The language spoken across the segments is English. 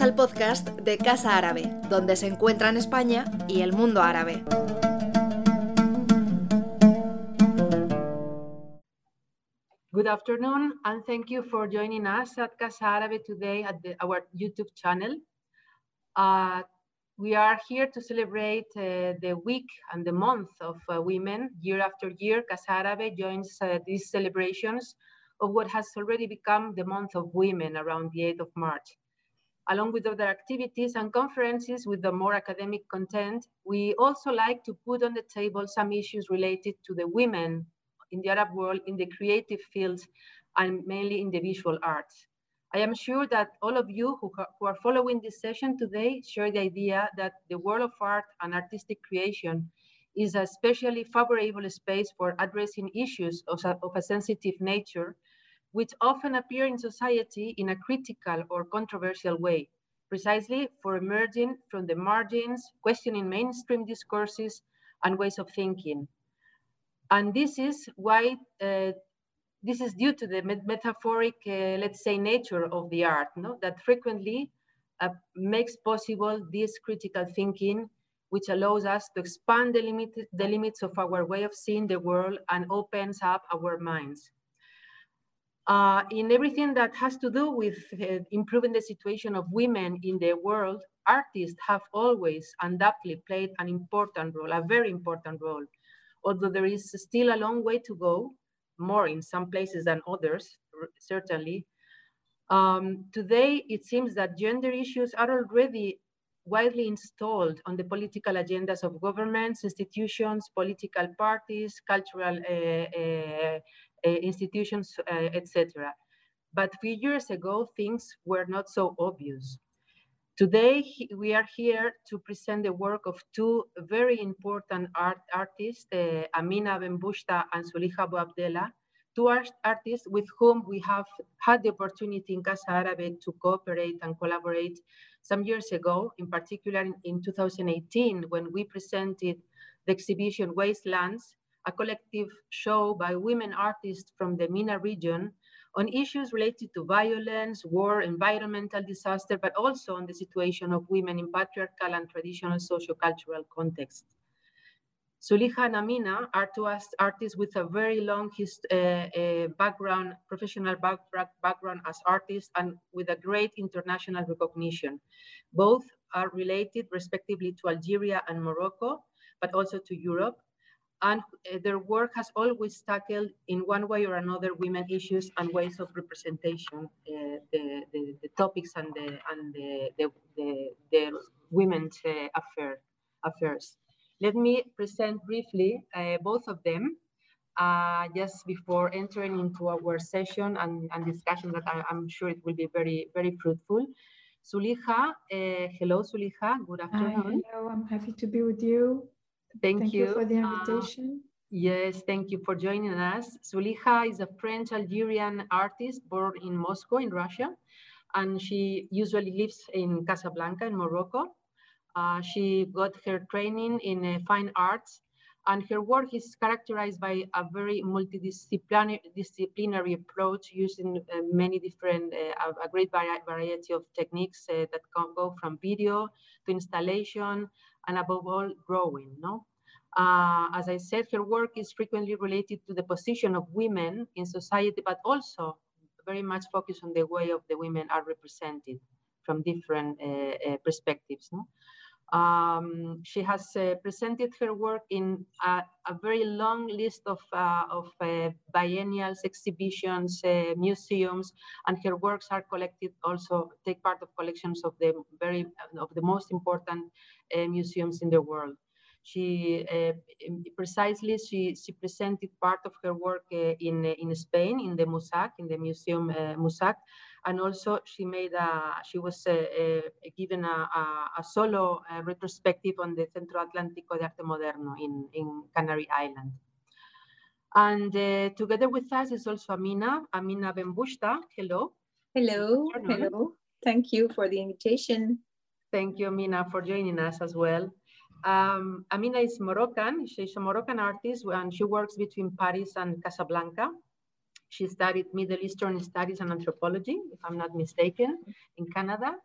Al podcast de Casa Árabe, donde se encuentran España y el mundo árabe. Good afternoon, and thank you for joining us at Casa Árabe today at the, our YouTube channel. Uh, we are here to celebrate uh, the week and the month of uh, women. Year after year, Casa Árabe joins uh, these celebrations of what has already become the month of women around the 8th of March. Along with other activities and conferences with the more academic content, we also like to put on the table some issues related to the women in the Arab world in the creative fields and mainly in the visual arts. I am sure that all of you who, who are following this session today share the idea that the world of art and artistic creation is a especially favorable space for addressing issues of of a sensitive nature, which often appear in society in a critical or controversial way, precisely for emerging from the margins, questioning mainstream discourses and ways of thinking. And this is why uh, this is due to the metaphoric, uh, let's say, nature of the art, no? that frequently uh, makes possible this critical thinking, which allows us to expand the, limit, the limits of our way of seeing the world and opens up our minds. Uh, in everything that has to do with uh, improving the situation of women in the world, artists have always undoubtedly played an important role, a very important role although there is still a long way to go, more in some places than others, certainly. Um, today, it seems that gender issues are already widely installed on the political agendas of governments, institutions, political parties, cultural uh, uh, institutions, etc. But a few years ago, things were not so obvious. Today, we are here to present the work of two very important art artists, uh, Amina Benbouchta and Zoulikha Bouabdellah, two art artists with whom we have had the opportunity in Casa Árabe to cooperate and collaborate some years ago, in particular in, in 2018, when we presented the exhibition Wastelands, a collective show by women artists from the MENA region on issues related to violence, war, environmental disaster, but also on the situation of women in patriarchal and traditional sociocultural contexts. Zoulikha and Amina are two artists with a very long uh, uh, background, professional back, background as artists and with a great international recognition. Both are related respectively to Algeria and Morocco, but also to Europe and uh, their work has always tackled in one way or another women issues and ways of representation, uh, the, the, the, topics and the, and the, the, the, the women's uh, affair, affairs. Let me present briefly uh, both of them uh, just before entering into our session and, and discussion that I, am sure it will be very, very fruitful. Zoulikha, uh, hello Zoulikha, good afternoon. Hello, I'm happy to be with you. Thank, thank you. you. for the uh, invitation. Uh, yes, thank you for joining us. Zoulikha is a French Algerian artist born in Moscow, in Russia, and she usually lives in Casablanca, in Morocco. Uh, she got her training in uh, fine arts, and her work is characterized by a very multidisciplinary approach using uh, many different, uh, a great variety of techniques that can go from video to installation and above all, growing. No? Uh, as I said, her work is frequently related to the position of women in society, but also very much focused on the way of the women are represented from different uh, uh, perspectives. No? Um, she has uh, presented her work in a, a very long list of, uh, of uh, biennials, exhibitions, uh, museums, and her works are collected also, take part of collections of the very, of the most important uh, museums in the world. She uh, precisely, she, she presented part of her work in, in Spain, in the MUSAC, in the Museum MUSAC, and also she made a she was uh, uh, given a, a, a solo uh, retrospective on the Centro Atlántico de Arte Moderno in, in Canary Island. And together with us is also Amina, Amina Benbouchta. Hello. Hello. Hello. Thank you for the invitation. Thank you, Amina, for joining us as well. Um, Amina is Moroccan. She's a Moroccan artist and she works between Paris and Casablanca. She studied Middle Eastern Studies and Anthropology, if I'm not mistaken, in Canada.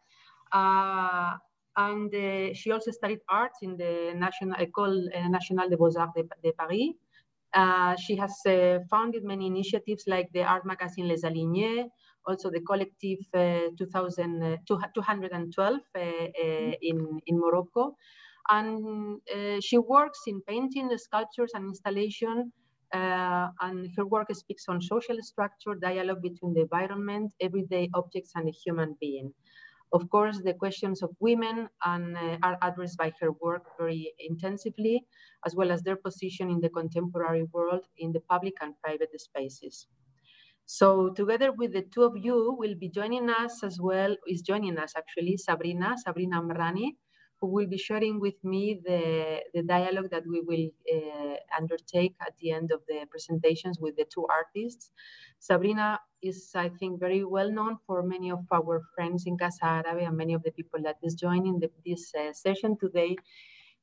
Uh, and uh, she also studied arts in the National École Nationale des Beaux-Arts de, de Paris. Uh, she has uh, founded many initiatives like the art magazine Les Alignés, also the collective uh, 2000, 212 in, in Morocco. And she works in painting, sculptures, and installation uh, and her work speaks on social structure, dialogue between the environment, everyday objects, and the human being. Of course, the questions of women and, uh, are addressed by her work very intensively, as well as their position in the contemporary world in the public and private spaces. So together with the two of you will be joining us as well, is joining us actually, Sabrina, Sabrina Amrani, who will be sharing with me the, the dialogue that we will uh, undertake at the end of the presentations with the two artists. Sabrina is, I think, very well known for many of our friends in Casa Arabe and many of the people that is joining the, this uh, session today.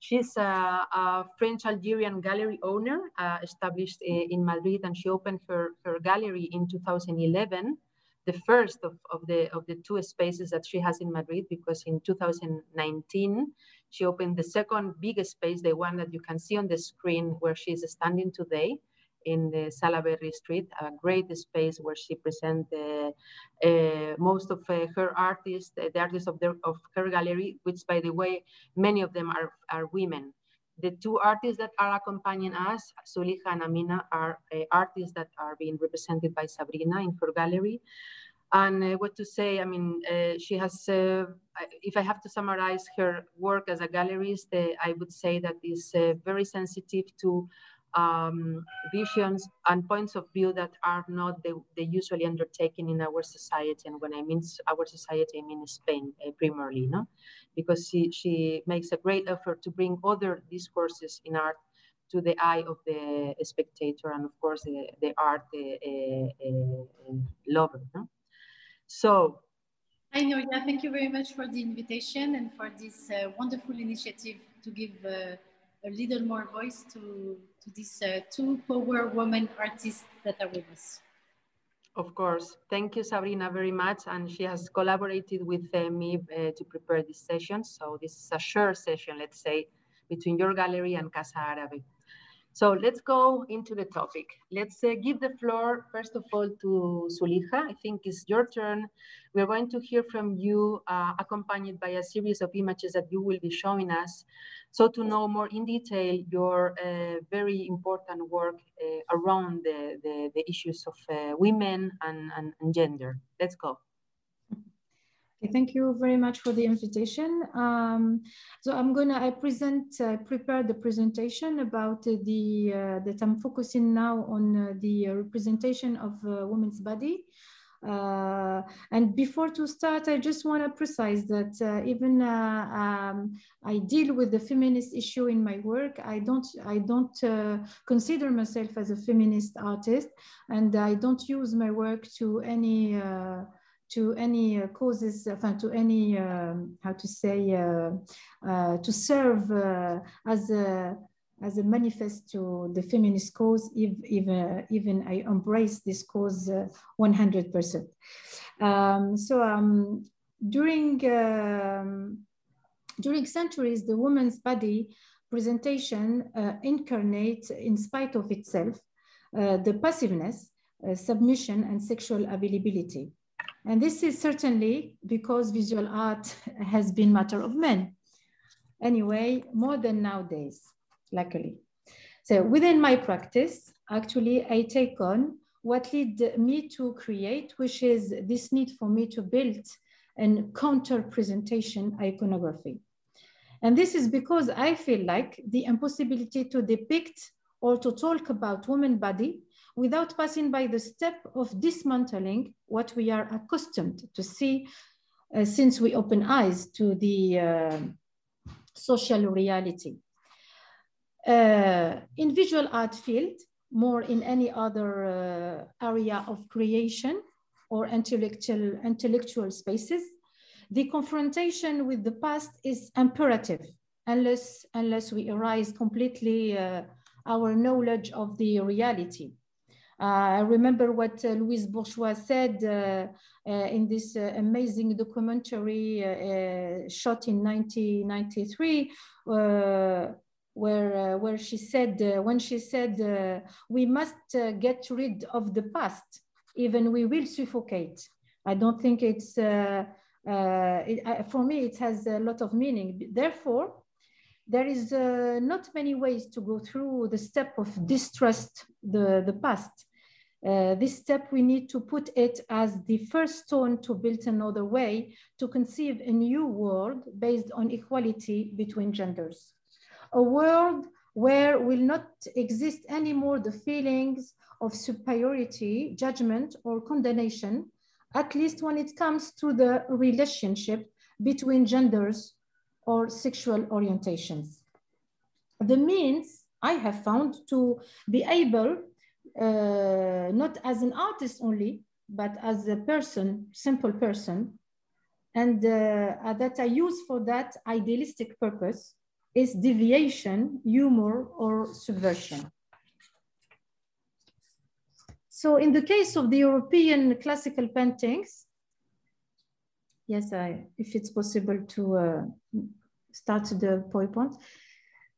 She's a, a French-Algerian gallery owner uh, established uh, in Madrid and she opened her, her gallery in 2011 the first of, of, the, of the two spaces that she has in Madrid because in 2019, she opened the second biggest space, the one that you can see on the screen where she is standing today in the Sallaberry Street, a great space where she presents uh, uh, most of uh, her artists, the artists of, of her gallery, which by the way, many of them are, are women. The two artists that are accompanying us, Zoulikha and Amina, are uh, artists that are being represented by Sabrina in her gallery. And uh, what to say, I mean, uh, she has, if I have to summarize her work as a gallerist, I would say that is very sensitive to um, visions and points of view that are not the, the, usually undertaken in our society. And when I mean our society, I mean Spain uh, primarily, no? Because she, she makes a great effort to bring other discourses in art to the eye of the spectator and of course the, the art uh, uh, lover. No? So. Hi, Nuria. Thank you very much for the invitation and for this uh, wonderful initiative to give a little more voice to, to these uh, two power women artists that are with us. Of course. Thank you, Sabrina, very much. And she has collaborated with uh, me uh, to prepare this session. So this is a shared session, let's say, between your gallery and Casa Arabe. So let's go into the topic. Let's uh, give the floor, first of all, to Zoulikha. I think it's your turn. We're going to hear from you, uh, accompanied by a series of images that you will be showing us. So to know more in detail your uh, very important work uh, around the, the, the, issues of uh, women and, and, and gender. Let's go. Thank you very much for the invitation. Um, so I'm gonna I present uh, prepare the presentation about the uh, that I'm focusing now on uh, the representation of uh, women's body. Uh, and before to start, I just want to precise that uh, even um, I deal with the feminist issue in my work. I don't I don't consider myself as a feminist artist, and I don't use my work to any to any uh, causes, uh, to any, um, how to say, uh, uh to serve uh, as a as a manifest to the feminist cause, if, even, even I embrace this cause 100%. Um, so um, during, um, during centuries, the woman's body presentation uh, incarnates, in spite of itself, uh, the passiveness, uh, submission, and sexual availability. And this is certainly because visual art has been matter of men. Anyway, more than nowadays, luckily. So within my practice, actually, I take on what led me to create, which is this need for me to build an counter presentation iconography. And this is because I feel like the impossibility to depict or to talk about woman body without passing by the step of dismantling what we are accustomed to see uh, since we open eyes to the uh, social reality. Uh, in visual art field, more in any other uh, area of creation or intellectual, intellectual spaces, the confrontation with the past is imperative unless, unless we arise completely uh, our knowledge of the reality. Uh, I remember what uh, Louise Bourgeois said uh, in this amazing documentary shot in 1993, where uh, where she said uh, when she said uh, we must get rid of the past even we will suffocate. I don't think it's it, for me it has a lot of meaning. Therefore there is uh, not many ways to go through the step of distrust the, the past. Uh, this step, we need to put it as the first stone to build another way to conceive a new world based on equality between genders a world where will not exist anymore the feelings of superiority, judgment, or condemnation, at least when it comes to the relationship between genders or sexual orientations. The means I have found to be able, uh, not as an artist only, but as a person, simple person, and uh, that I use for that idealistic purpose is deviation, humor, or subversion. So in the case of the European classical paintings, yes, I, if it's possible to uh, start the PowerPoint,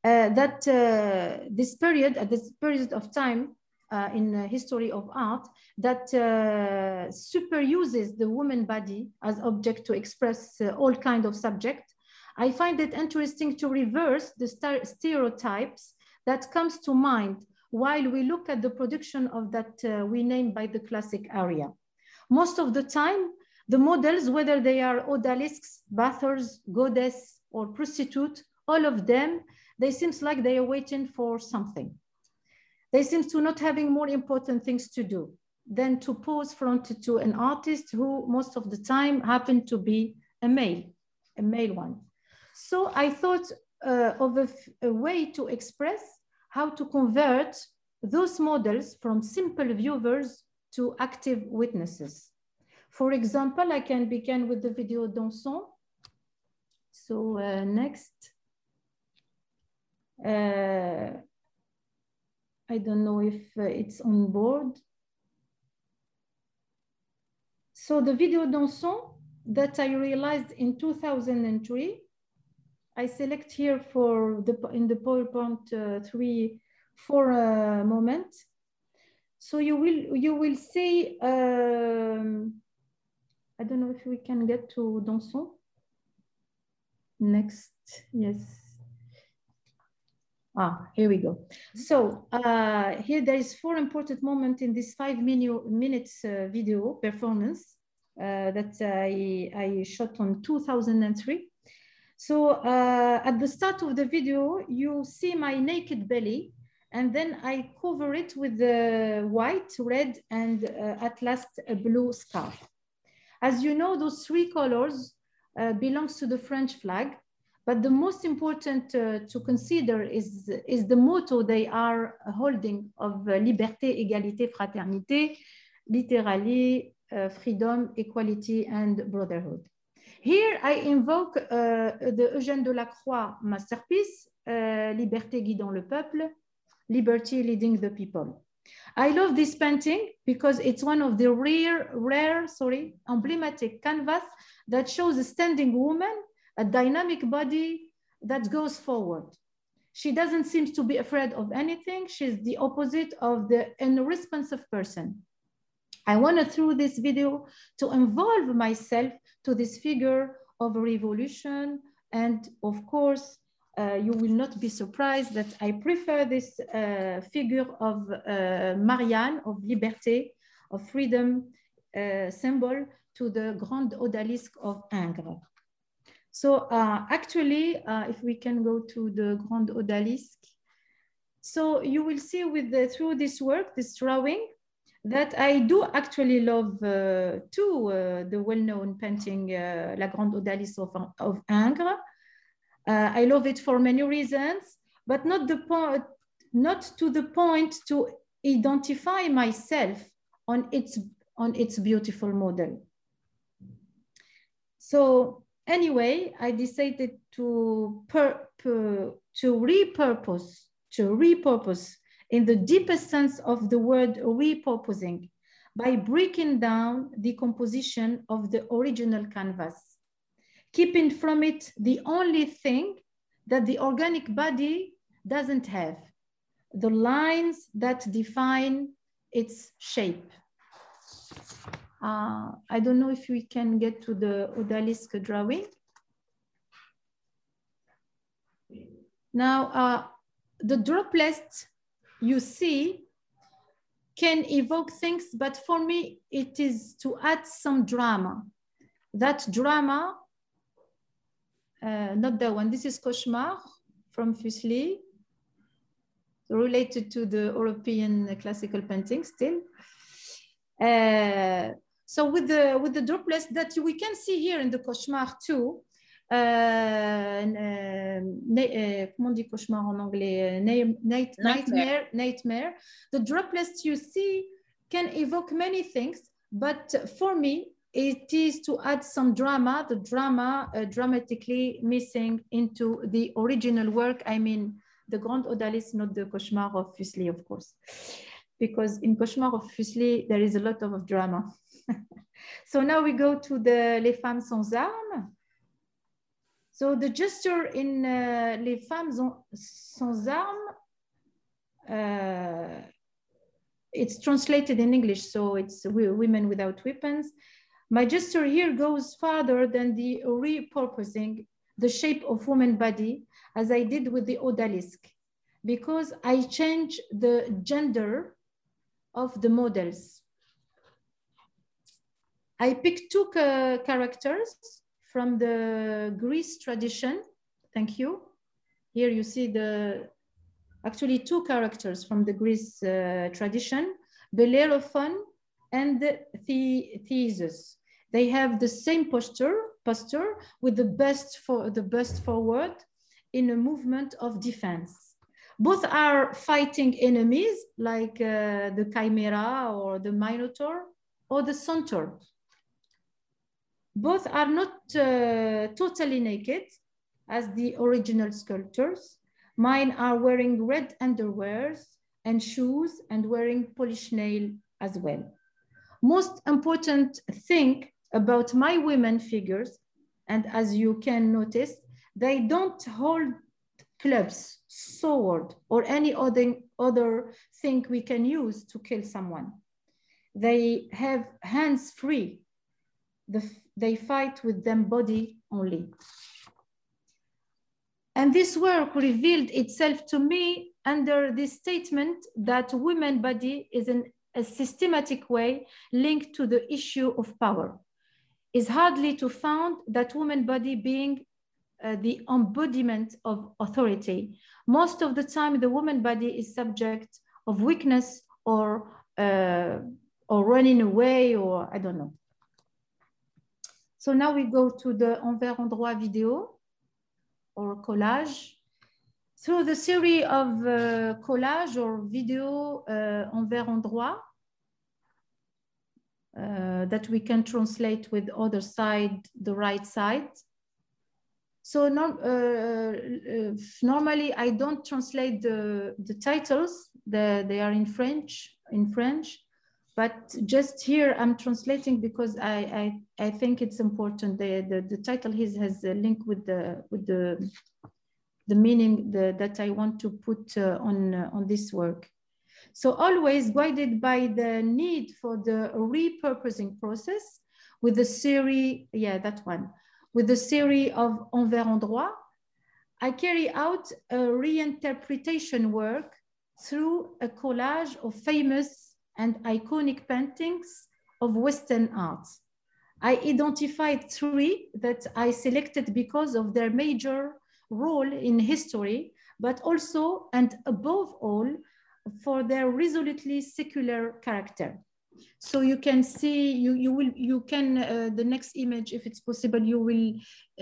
uh, that uh, this period, at this period of time uh, in the history of art, that uh, superuses the woman body as object to express uh, all kind of subject I find it interesting to reverse the stereotypes that comes to mind while we look at the production of that we name by the classic area. Most of the time, the models, whether they are odalisques, bathers, goddess, or prostitute, all of them, they seems like they are waiting for something. They seem to not having more important things to do than to pose front to an artist who most of the time happened to be a male, a male one. So I thought uh, of a, a way to express how to convert those models from simple viewers to active witnesses. For example, I can begin with the video Dansons. So uh, next. Uh, I don't know if uh, it's on board. So the video Dansons that I realized in 2003 I select here for the in the PowerPoint uh, three, for a moment. So you will you will see. Um, I don't know if we can get to Dansons. Next, yes. Ah, here we go. So uh, here there is four important moments in this five minutes uh, video performance uh, that I, I shot on 2003. So uh, at the start of the video, you see my naked belly, and then I cover it with the white, red, and uh, at last a blue scarf. As you know, those three colors uh, belongs to the French flag, but the most important uh, to consider is, is the motto they are holding of uh, liberté, égalité, fraternité, literally uh, freedom, equality, and brotherhood. Here I invoke uh, the Eugène Delacroix masterpiece, uh, Liberté guidant le peuple, Liberty leading the people. I love this painting because it's one of the rare, rare, sorry, emblematic canvas that shows a standing woman, a dynamic body that goes forward. She doesn't seem to be afraid of anything. She's the opposite of the unresponsive person. I wanted through this video to involve myself to this figure of revolution. And of course, you will not be surprised that I prefer this uh, figure of uh, Marianne, of liberté, of freedom uh, symbol to the Grand Odalisque of Ingres. So uh, actually, uh, if we can go to the Grand Odalisque. So you will see with the, through this work, this drawing, that I do actually love uh, too, uh, the well-known painting uh, La Grande Odalisque of, of Ingres. Uh, I love it for many reasons, but not, the point, not to the point to identify myself on its, on its beautiful model. So anyway, I decided to, per, per, to repurpose, to repurpose in the deepest sense of the word repurposing by breaking down the composition of the original canvas, keeping from it the only thing that the organic body doesn't have, the lines that define its shape. Uh, I don't know if we can get to the Odalisque drawing. Now, uh, the droplets you see can evoke things, but for me, it is to add some drama. That drama, uh, not that one, this is Cauchemar from Fuseli, related to the European classical painting still. Uh, so with the with the droplets that we can see here in the cauchemar too, uh, uh, uh, comment dit cauchemar en anglais? Night, nightmare, nightmare. The droplets you see can evoke many things, but for me, it is to add some drama, the drama uh, dramatically missing into the original work. I mean, the Grand Odalisque, not the Cauchemar of Fuseli, of course, because in Cauchemar of Fuseli, there is a lot of drama. so now we go to the Les Femmes Sans Armes. So the gesture in uh, Les Femmes Sans Armes, uh, it's translated in English, so it's women without weapons. My gesture here goes farther than the repurposing the shape of woman body as I did with the Odalisque, because I change the gender of the models. I picked two characters from the Greece tradition. Thank you. Here you see the, actually two characters from the Greece uh, tradition, Bellerophon and the Theseus. They have the same posture, posture with the best for the best forward in a movement of defense. Both are fighting enemies like uh, the chimera or the minotaur or the centaur. Both are not uh, totally naked as the original sculptures. Mine are wearing red underwears and shoes and wearing polished nail as well. Most important thing about my women figures, and as you can notice, they don't hold clubs, sword, or any other, other thing we can use to kill someone. They have hands free. The, they fight with them body only. And this work revealed itself to me under the statement that women body is in a systematic way linked to the issue of power is hardly to found that woman body being uh, the embodiment of authority. Most of the time, the woman body is subject of weakness or, uh, or running away or I don't know. So now we go to the envers endroit video or collage. Through the series of uh, collage or video uh, envers endroit, uh, that we can translate with other side, the right side. So no, uh, uh, normally I don't translate the, the titles, the, they are in French, in French, but just here I'm translating because I, I, I think it's important. The, the, the title has, has a link with the, with the, the meaning the, that I want to put uh, on, uh, on this work. So always guided by the need for the repurposing process with the series, yeah, that one, with the series of envers endroit, I carry out a reinterpretation work through a collage of famous and iconic paintings of Western art. I identified three that I selected because of their major role in history, but also and above all, for their resolutely secular character. So you can see, you, you will, you can, uh, the next image, if it's possible, you will,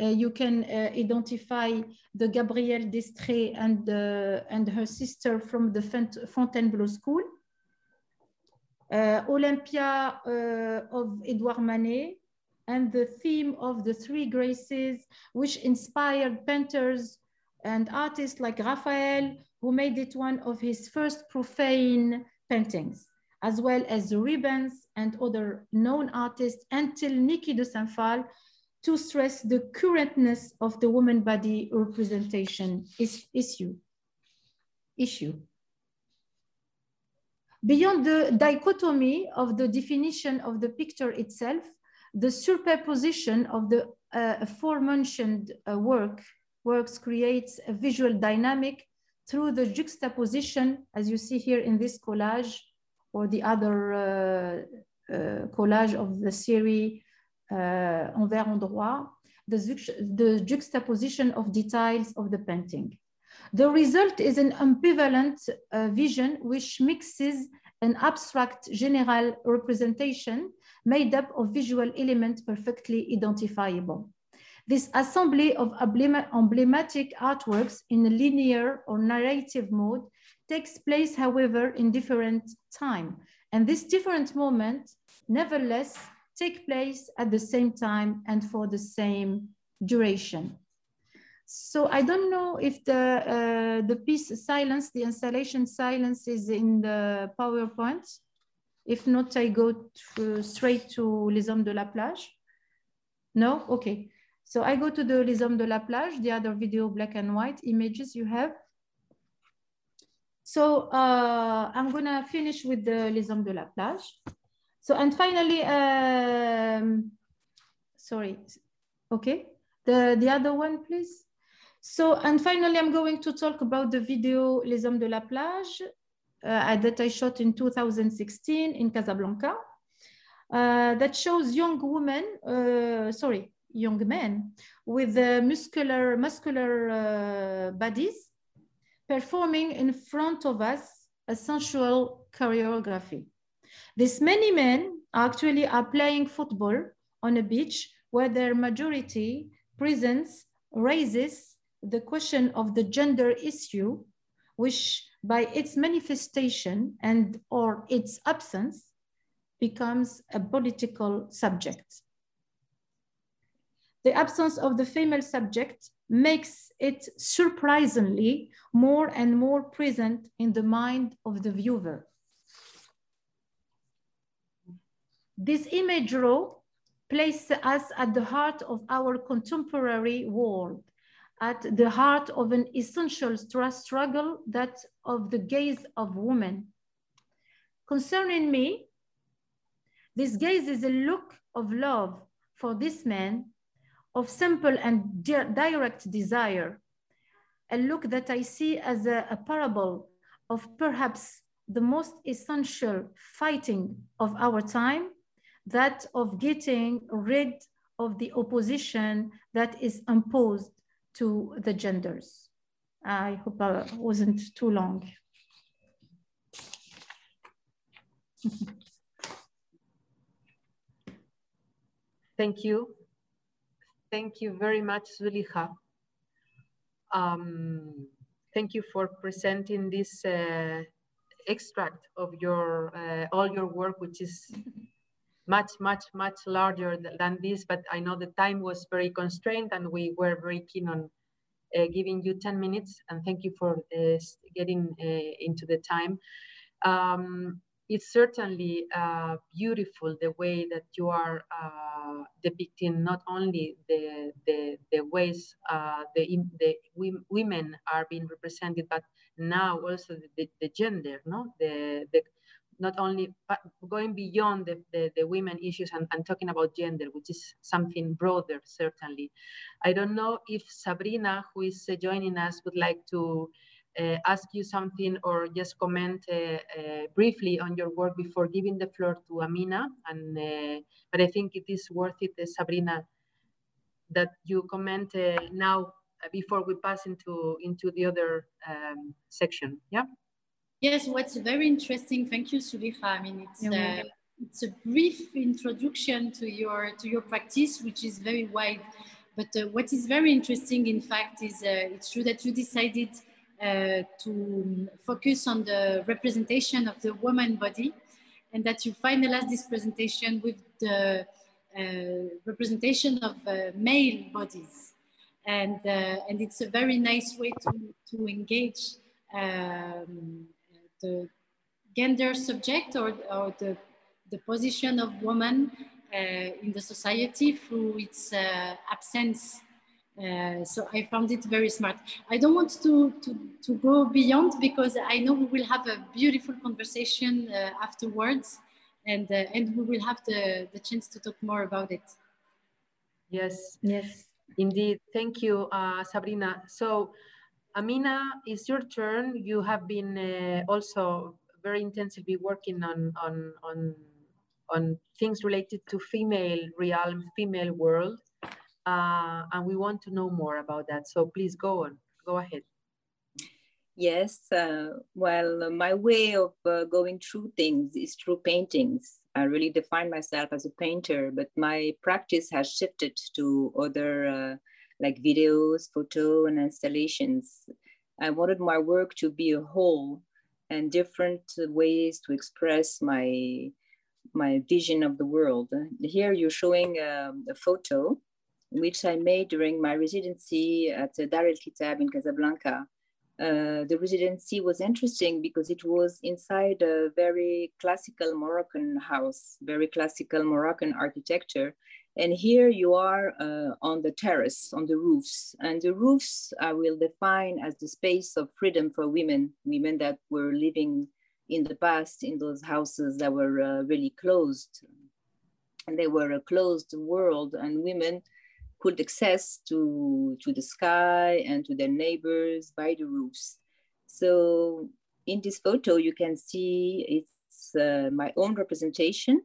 uh, you can uh, identify the Gabrielle d'Estrées and, uh, and her sister from the Fontainebleau School. Uh, Olympia uh, of Edouard Manet, and the theme of the three graces, which inspired painters and artists like Raphael, who made it one of his first profane paintings, as well as Rubens and other known artists until Niki de Saint-Phalle to stress the currentness of the woman body representation is issue. issue. Beyond the dichotomy of the definition of the picture itself, the superposition of the uh, aforementioned uh, work works creates a visual dynamic through the juxtaposition, as you see here in this collage, or the other uh, uh collage of the series uh, Envers Endroit, the, the juxtaposition of details of the painting. The result is an ambivalent uh, vision which mixes an abstract general representation made up of visual elements perfectly identifiable. This assembly of emblematic artworks in a linear or narrative mode takes place, however, in different time. And this different moment, nevertheless, take place at the same time and for the same duration. So I don't know if the, uh, the piece silence, the installation silence is in the PowerPoint. If not, I go to, straight to Les Hommes de la Plage. No, okay. So I go to the Les Hommes de la Plage, the other video black and white images you have. So uh, I'm gonna finish with the Les Hommes de la Plage. So, and finally, um, sorry, okay. The, the other one, please. So, and finally, I'm going to talk about the video Les Hommes de la Plage uh, that I shot in 2016 in Casablanca. Uh, that shows young women, uh, sorry, young men with muscular, muscular uh, bodies performing in front of us a sensual choreography. These many men actually are playing football on a beach where their majority presence raises the question of the gender issue, which by its manifestation and or its absence becomes a political subject. The absence of the female subject makes it surprisingly more and more present in the mind of the viewer. This image row places us at the heart of our contemporary world, at the heart of an essential struggle that of the gaze of women. Concerning me, this gaze is a look of love for this man, of simple and direct desire, a look that I see as a, a parable of perhaps the most essential fighting of our time that of getting rid of the opposition that is imposed to the genders. I hope I wasn't too long. Thank you. Thank you very much, Zoulikha. Um, thank you for presenting this uh, extract of your uh, all your work, which is much, much, much larger than this, but I know the time was very constrained and we were very keen on uh, giving you 10 minutes and thank you for uh, getting uh, into the time. Um, it's certainly uh, beautiful the way that you are uh, depicting not only the, the, the ways uh, the, the women are being represented, but now also the, the gender, no? the, the not only but going beyond the, the, the, women issues and, and talking about gender, which is something broader, certainly. I don't know if Sabrina, who is uh, joining us, would like to ask you something or just comment uh, uh briefly on your work before giving the floor to Amina. And uh, But I think it is worth it, uh, Sabrina, that you comment now before we pass into, into the other um, section. Yeah? Yes, what's very interesting, thank you, Zoulikha. I mean, it's, uh, it's a brief introduction to your, to your practice, which is very wide. But uh, what is very interesting, in fact, is uh, it's true that you decided uh, to focus on the representation of the woman body and that you finalized this presentation with the uh, representation of uh, male bodies. and uh, and it's a very nice way to to engage um, the gender subject or, or the the position of woman uh, in the society through its absence. Uh, so I found it very smart. I don't want to, to, to go beyond because I know we will have a beautiful conversation afterwards and, and we will have the, the chance to talk more about it. Yes. Yes. Indeed. Thank you, uh, Sabrina. So, Amina, it's your turn. You have been uh, also very intensively working on, on, on on things related to female realm, female world. Uh, and we want to know more about that. So please go on, go ahead. Yes, uh, well, my way of uh, going through things is through paintings. I really define myself as a painter, but my practice has shifted to other uh, like videos, photo, and installations. I wanted my work to be a whole and different ways to express my my vision of the world. Here you're showing um, a photo which I made during my residency at Dar el Kitab in Casablanca. Uh, the residency was interesting because it was inside a very classical Moroccan house, very classical Moroccan architecture. And here you are uh, on the terrace, on the roofs. And the roofs I will define as the space of freedom for women, women that were living in the past in those houses that were uh, really closed. And they were a closed world, and women could access to, to the sky and to their neighbors by the roofs. So in this photo, you can see it's uh, my own representation.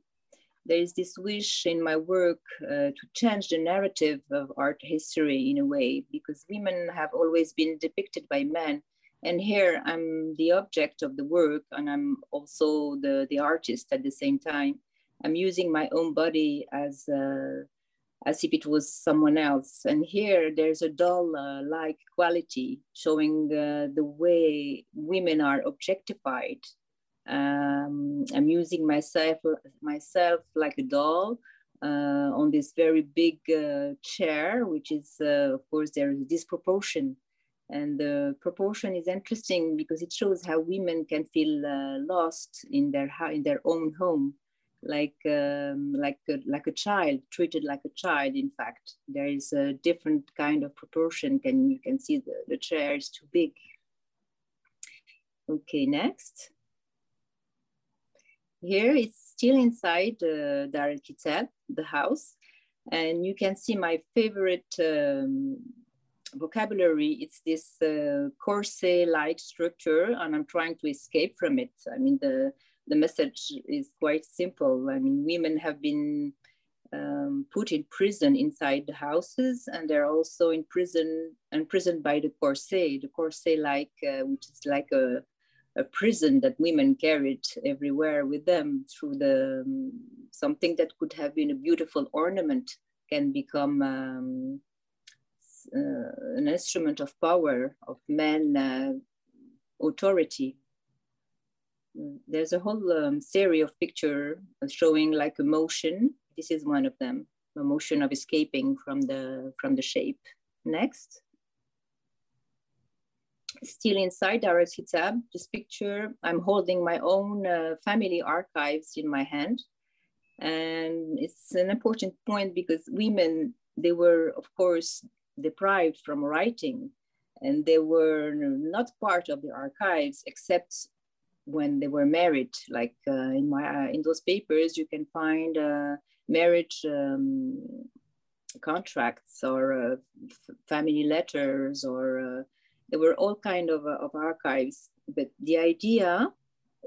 There is this wish in my work uh, to change the narrative of art history in a way, because women have always been depicted by men and here i'm the object of the work and i'm also the the artist at the same time i'm using my own body as uh, as if it was someone else. And here there's a doll uh, like quality showing uh, the way women are objectified. Um, i'm using myself myself like a doll uh, on this very big uh, chair which is uh, of course there is a disproportion. And the proportion is interesting because it shows how women can feel uh, lost in their in their own home, like um, like a, like a child, treated like a child. In fact, there is a different kind of proportion. Can you can see the, the chair is too big. Okay, next. Here it's still inside uh, Dar Kitab, the house, and you can see my favorite um, vocabulary, it's this uh, corset-like structure, and I'm trying to escape from it. I mean, the the message is quite simple. I mean, women have been um, put in prison inside the houses, and they're also in prison, imprisoned by the corset. The corset-like, uh, which is like a a prison that women carried everywhere with them through the um, something that could have been a beautiful ornament can become um, uh, an instrument of power of man uh, authority. There's a whole um, series of picture showing like a motion. This is one of them, a motion of escaping from the from the shape. Next. Still inside Dar el Kitab, this picture, I'm holding my own uh, family archives in my hand. And it's an important point because women, they were, of course, deprived from writing and they were not part of the archives except when they were married like uh, in my uh, in those papers you can find uh, marriage um, contracts or uh, family letters or there were all kind of, of archives but the idea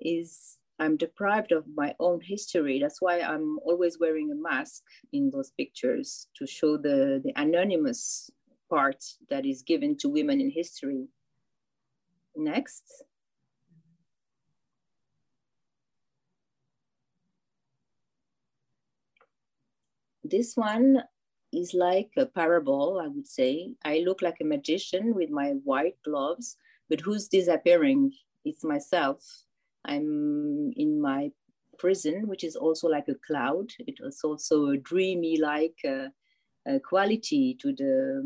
is i'm deprived of my own history that's why i'm always wearing a mask in those pictures to show the the anonymous part that is given to women in history. Next. This one is like a parable, I would say. I look like a magician with my white gloves, but who's disappearing? It's myself. I'm in my prison, which is also like a cloud. It was also a dreamy like uh, uh, quality to the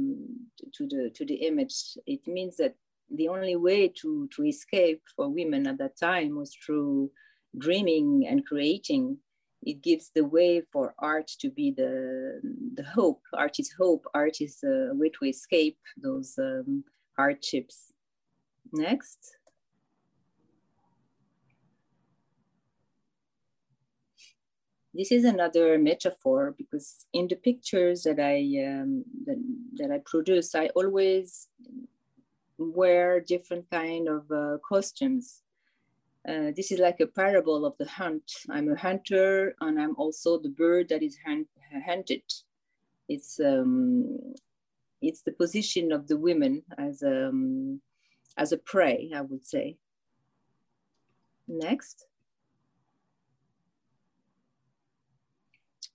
to the to the image. It means that the only way to to escape for women at that time was through dreaming and creating. It gives the way for art to be the the hope. Art is hope. Art is a way to escape those um, hardships. Next. this is another metaphor because in the pictures that I um, that, that, I produce, I always wear different kind of uh, costumes. Uh, this is like a parable of the hunt. I'm a hunter, and I'm also the bird that is hunt, hunted. It's um, it's the position of the women as um, as a prey, I would say. Next.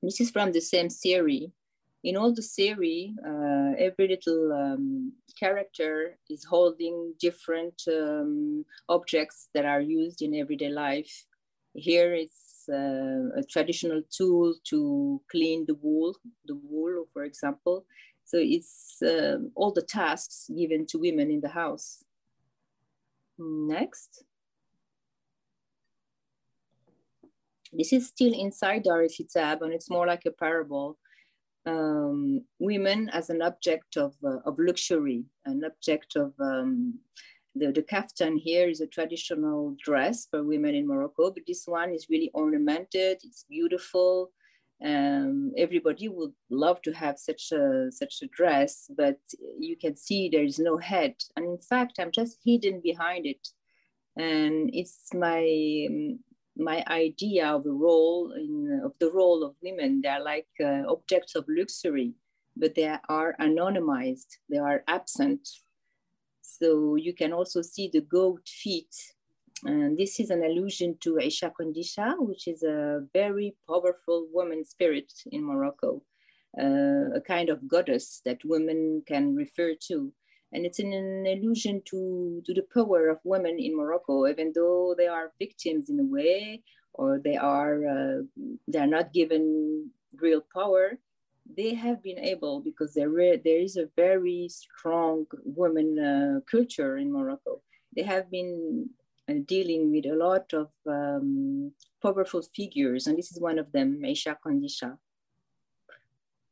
This is from the same series. In all the series, uh, every little um, character is holding different um, objects that are used in everyday life. Here it's uh, a traditional tool to clean the wool, the wool, for example. So it's uh, all the tasks given to women in the house. Next. This is still inside Dar Kitab, and it's more like a parable. Um, women as an object of, uh, of luxury, an object of um, the, the kaftan here is a traditional dress for women in Morocco, but this one is really ornamented, it's beautiful. Um, everybody would love to have such a such a dress, but you can see there is no head. And in fact, I'm just hidden behind it. And it's my my idea of the role in, of the role of women. They are like uh, objects of luxury, but they are anonymized. They are absent. So you can also see the goat feet. And this is an allusion to Aisha Kandisha, which is a very powerful woman spirit in Morocco, uh, a kind of goddess that women can refer to and it's an, an allusion to, to the power of women in Morocco, even though they are victims in a way, or they are uh, they are not given real power. They have been able because there there is a very strong women uh, culture in Morocco. They have been uh, dealing with a lot of um, powerful figures, and this is one of them, Aisha Kandisha.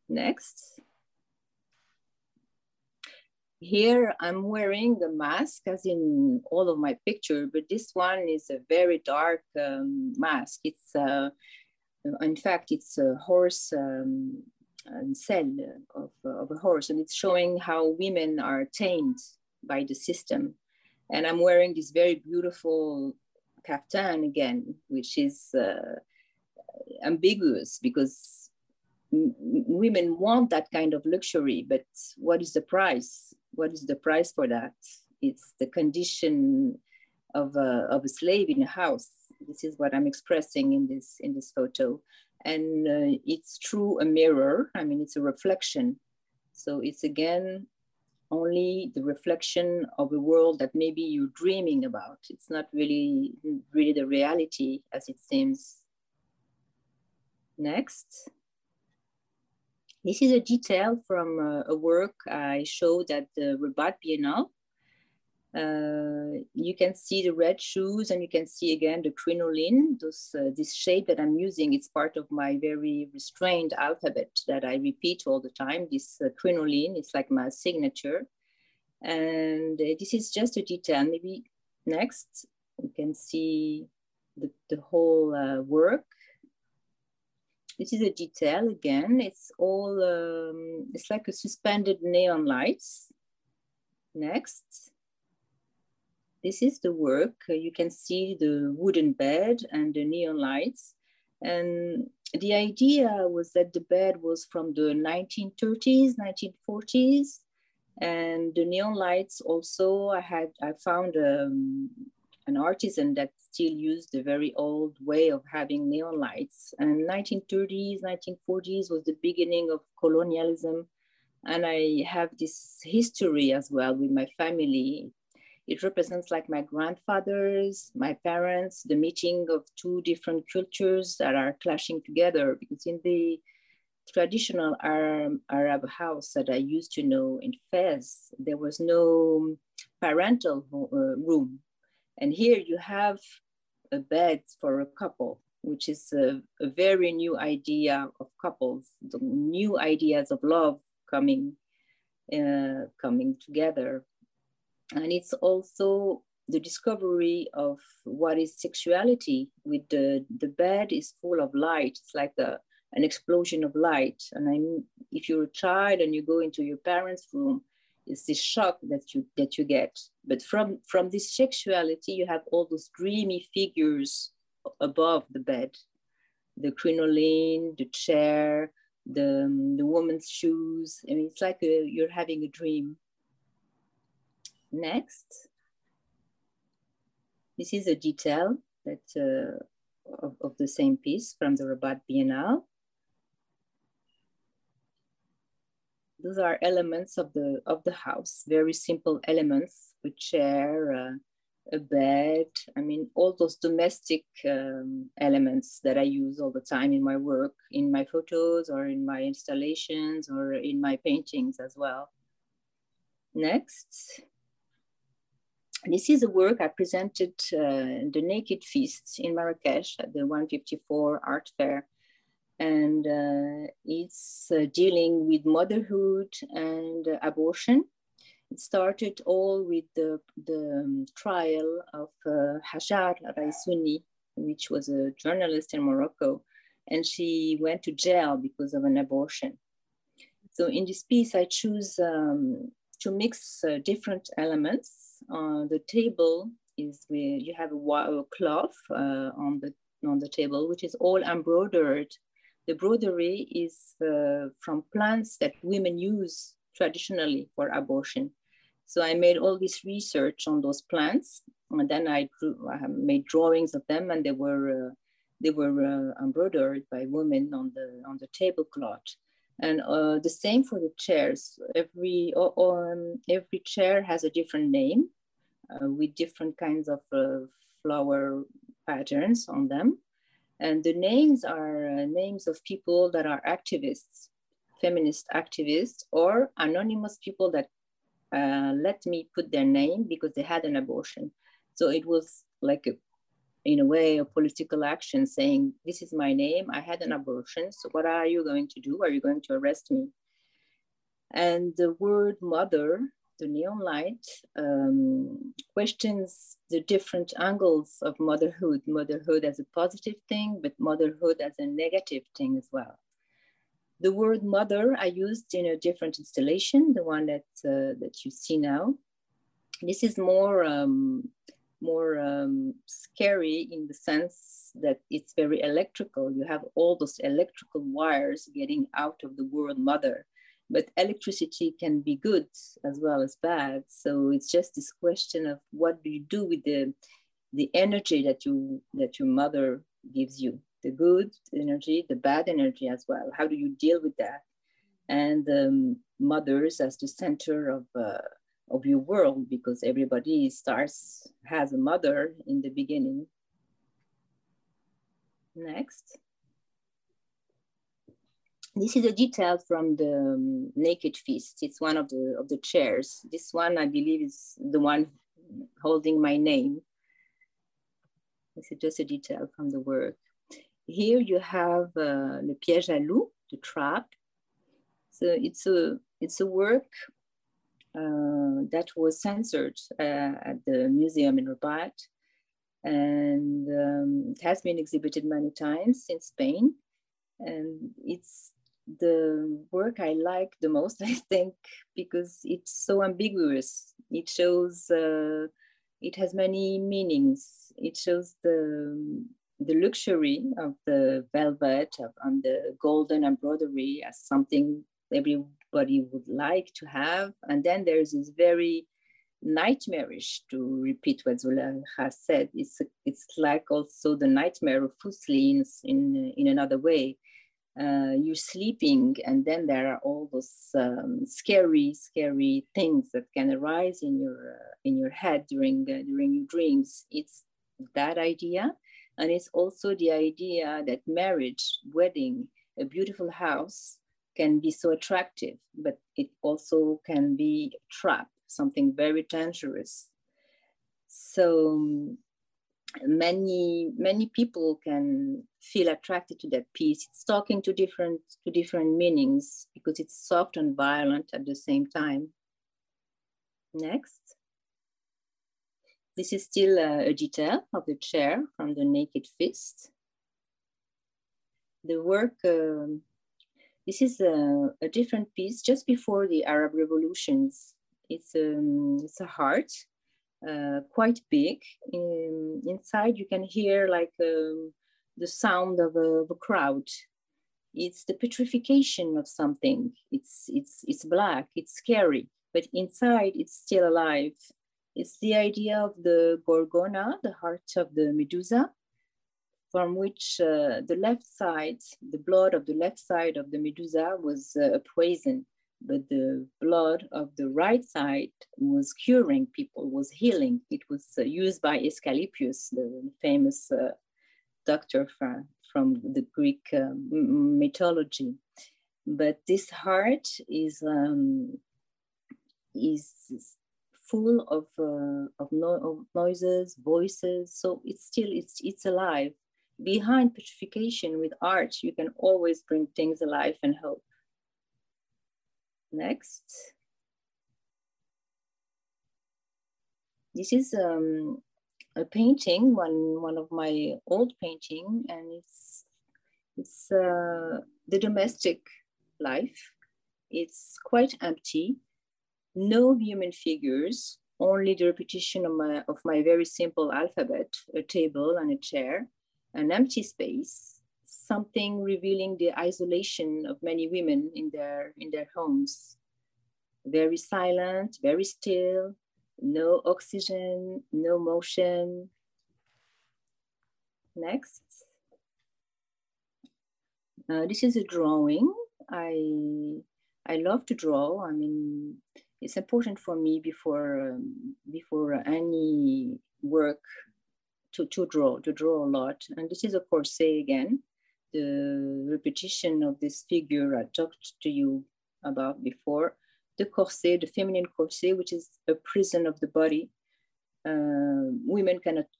Next. Here I'm wearing the mask as in all of my picture, but this one is a very dark um, mask. It's, uh, in fact, it's a horse um, cell of, of a horse, and it's showing how women are tamed by the system. And I'm wearing this very beautiful kaftan again, which is uh, ambiguous because women want that kind of luxury, but what is the price? What is the price for that? It's the condition of a, of a slave in a house. This is what I'm expressing in this, in this photo. And uh, it's through a mirror. I mean, it's a reflection. So it's again, only the reflection of a world that maybe you're dreaming about. It's not really, really the reality as it seems. Next. This is a detail from uh, a work I showed at the Rabat Biennale. Uh, you can see the red shoes and you can see again the crinoline, those, uh, this shape that I'm using. It's part of my very restrained alphabet that I repeat all the time. This uh, crinoline is like my signature. And uh, this is just a detail. Maybe next, you can see the, the whole uh, work. This is a detail again. It's all, um, it's like a suspended neon lights. Next. This is the work. You can see the wooden bed and the neon lights. And the idea was that the bed was from the 1930s, 1940s. And the neon lights also, I had, I found um, an artisan that still used the very old way of having neon lights. And 1930s, 1940s was the beginning of colonialism. And I have this history as well with my family. It represents like my grandfathers, my parents, the meeting of two different cultures that are clashing together. Because in the traditional Arab, house that I used to know in Fez, there was no parental uh, room. And here you have a bed for a couple, which is a, a very new idea of couples, the new ideas of love coming, uh, coming together. And it's also the discovery of what is sexuality with the, the bed is full of light. It's like a, an explosion of light. And I, if you're a child and you go into your parents' room, it's this shock that you that you get. But from from this sexuality, you have all those dreamy figures above the bed, the crinoline, the chair, the the woman's shoes. I mean, it's like a, you're having a dream. Next, this is a detail that uh, of, of the same piece from the Rabat Biennale. Those are elements of the of the house very simple elements a chair uh, a bed i mean all those domestic um, elements that i use all the time in my work in my photos or in my installations or in my paintings as well. Next. This is a work i presented uh, the naked feast in marrakesh at the 154 art fair and uh, it's uh, dealing with motherhood and uh, abortion. It started all with the, the um, trial of uh, Hajar Raissouni, which was a journalist in Morocco, and she went to jail because of an abortion. So in this piece, I choose um, to mix uh, different elements. On the table is where you have a, a cloth uh, on the on the table, which is all embroidered the broderie is uh, from plants that women use traditionally for abortion. So I made all this research on those plants, and then I, drew, I made drawings of them, and they were uh, they were uh, embroidered by women on the on the tablecloth. And uh, the same for the chairs. Every um, every chair has a different name uh, with different kinds of uh, flower patterns on them. And the names are uh, names of people that are activists, feminist activists, or anonymous people that uh, let me put their name because they had an abortion. So it was like, a, in a way, a political action saying, This is my name, I had an abortion, so what are you going to do? Are you going to arrest me? And the word mother the neon light um, questions the different angles of motherhood, motherhood as a positive thing, but motherhood as a negative thing as well. The word mother I used in a different installation, the one that, uh, that you see now. This is more, um, more um, scary in the sense that it's very electrical. You have all those electrical wires getting out of the word mother but electricity can be good as well as bad. So it's just this question of what do you do with the the energy that you that your mother gives you the good energy the bad energy as well. How do you deal with that? And um, mothers as the center of uh, of your world because everybody starts has a mother in the beginning. Next this is a detail from the um, Naked Feast. It's one of the of the chairs. This one, I believe, is the one holding my name. This is just a detail from the work. Here you have uh, Le Piège à Loup, the trap. So it's a it's a work uh, that was censored uh, at the museum in Rabat, and um, it has been exhibited many times in Spain and it's the work I like the most, I think, because it's so ambiguous. It shows, uh, it has many meanings. It shows the, the luxury of the velvet of, and the golden embroidery as something everybody would like to have. And then there's this very nightmarish, to repeat what Zola has said. It's, it's like also the nightmare of Fuseli in, in another way uh, you're sleeping and then there are all those um, scary scary things that can arise in your uh, in your head during uh, during your dreams it's that idea and it's also the idea that marriage wedding a beautiful house can be so attractive, but it also can be a trap, something very dangerous. So many many people can feel attracted to that piece. It's talking to different to different meanings because it's soft and violent at the same time. Next. This is still a, a detail of the chair from the Naked Feast. The work, um, this is a, a, different piece just before the Arab revolutions. It's, um, it's a heart, uh, quite big. In, inside you can hear like um, the sound of a, of a crowd. It's the petrification of something. It's, it's, it's black, it's scary, but inside it's still alive it's the idea of the Gorgona, the heart of the Medusa, from which uh, the left side, the blood of the left side of the Medusa was uh, poison, but the blood of the right side was curing people, was healing. It was uh, used by Asclepius, the famous uh, doctor from, from the Greek um, mythology. But this heart is um, is full of, uh, of, no of, noises, voices. So it's still, it's, it's alive. Behind petrification with art, you can always bring things alive and hope. Next. This is um, a painting, one, one of my old painting, and it's, it's uh, the domestic life. It's quite empty no human figures, only the repetition of my, of my very simple alphabet, a table and a chair, an empty space, something revealing the isolation of many women in their, in their homes. Very silent, very still, no oxygen, no motion. Next. Uh, this is a drawing. I I love to draw. I mean, it's important for me before um, before any work to, to draw to draw a lot and this is a corset again the repetition of this figure i talked to you about before the corset the feminine corset which is a prison of the body uh, women cannot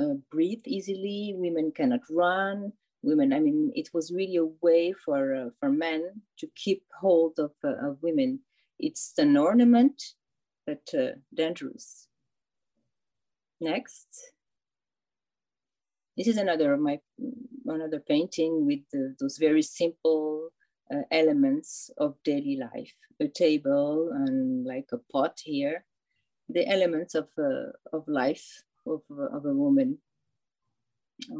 uh, breathe easily women cannot run women i mean it was really a way for uh, for men to keep hold of, uh, of women it's an ornament, but uh, dangerous. Next. This is another of my another painting with the, those very simple uh, elements of daily life. A table and like a pot here. The elements of, uh, of life of, of a woman.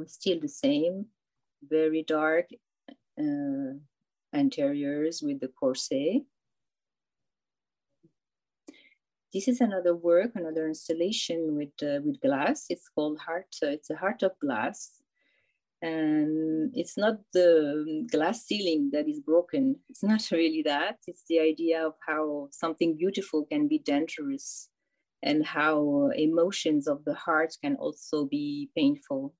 still the same, very dark uh, interiors with the corset this is another work, another installation with, uh, with glass. It's called Heart, uh, it's a heart of glass. And it's not the um, glass ceiling that is broken. It's not really that. It's the idea of how something beautiful can be dangerous and how emotions of the heart can also be painful.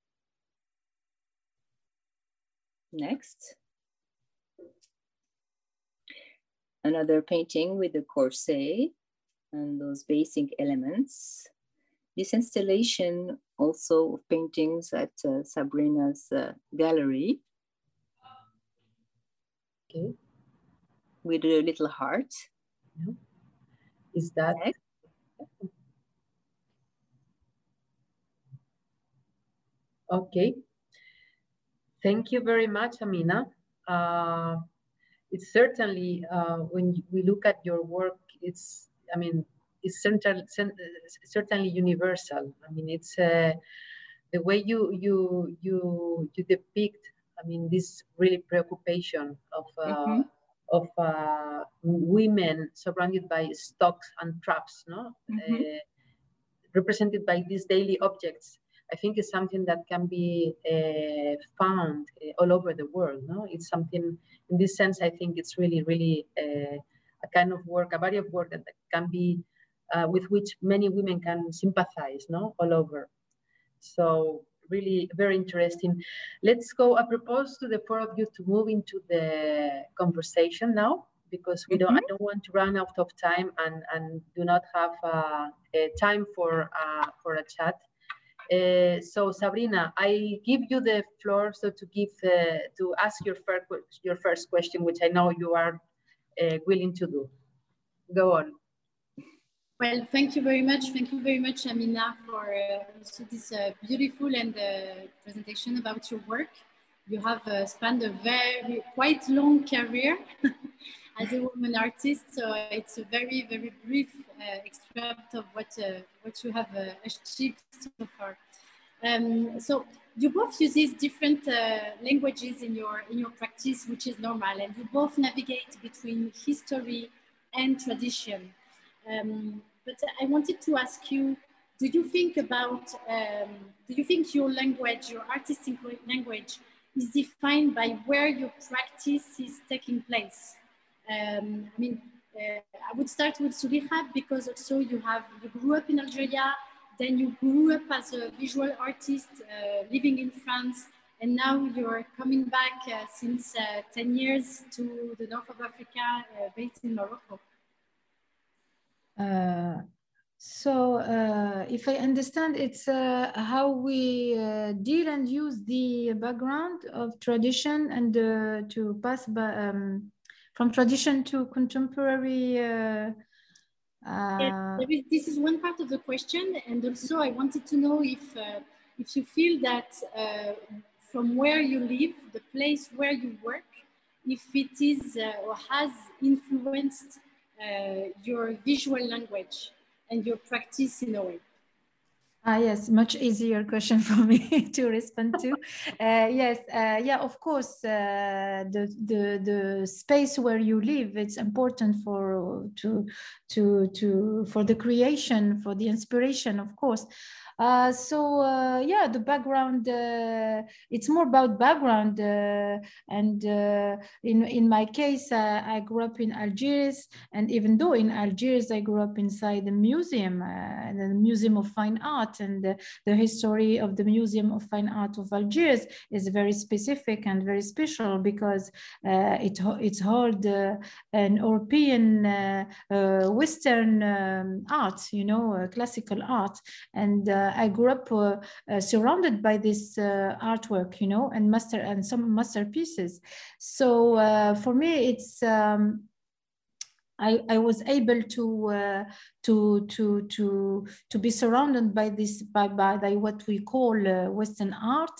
Next. Another painting with the corset and those basic elements. This installation also of paintings at uh, Sabrina's uh, gallery. Okay. With a little heart. Yeah. Is that? Okay. okay. Thank you very much, Amina. Uh, it's certainly, uh, when we look at your work, it's I mean, it's central, certainly universal. I mean, it's uh, the way you you you you depict. I mean, this really preoccupation of uh, mm-hmm. of uh, women surrounded by stocks and traps, no, mm-hmm. Uh, represented by these daily objects. I think is something that can be uh, found uh, all over the world. No, it's something in this sense. I think it's really, really a kind of work, a body of work that can be, uh, with which many women can sympathize, no, all over. So really very interesting. Let's go, I propose to the four of you to move into the conversation now because we don't, mm -hmm. I don't want to run out of time and, and do not have uh, time for, uh, for a chat. Uh, so Sabrina, I give you the floor so to give uh, to ask your first your first question, which I know you are uh, willing to do. Go on. Well, thank you very much. Thank you very much, Amina, for uh, this uh, beautiful and uh, presentation about your work. You have spanned a very quite long career as a woman artist. So it's a very, very brief uh, extract of what, uh, what you have uh, achieved so far. Um, so you both use these different uh, languages in your, in your practice, which is normal, and you both navigate between history and tradition. Um, but I wanted to ask you, do you think about, um, do you think your language, your artistic language, is defined by where your practice is taking place? Um, I mean, uh, I would start with Zoulikha because also you have you grew up in Algeria, then you grew up as a visual artist uh, living in France, and now you're coming back uh, since uh, 10 years to the north of Africa, uh, based in Morocco. Uh, so if I understand, it's how we deal and use the background of tradition and to pass by, um, from tradition to contemporary uh, uh, is, this is one part of the question and also i wanted to know if uh, if you feel that uh, from where you live the place where you work if it is uh, or has influenced uh, Uh, your visual language and your practice in a way Ah, yes, much easier question for me to respond to. Uh, yes, uh, yeah, of course, uh, the, the, the space where you live, it's important for, to, to, to, for the creation, for the inspiration, of course. Uh, so uh, yeah, the background, uh, it's more about background. Uh, and uh, in, in my case, uh, I grew up in Algiers. And even though in Algiers, I grew up inside the museum, the Museum of Fine Art and the history of the Museum of Fine Art of Algiers is very specific and very special because it, it's hold an European Western um, art, you know, classical art. And I grew up uh, uh, surrounded by this uh, artwork, you know, and master and some masterpieces. So for me, it's um, I, I, was able to uh, to to to to be surrounded by this by, by, by what we call uh, Western art,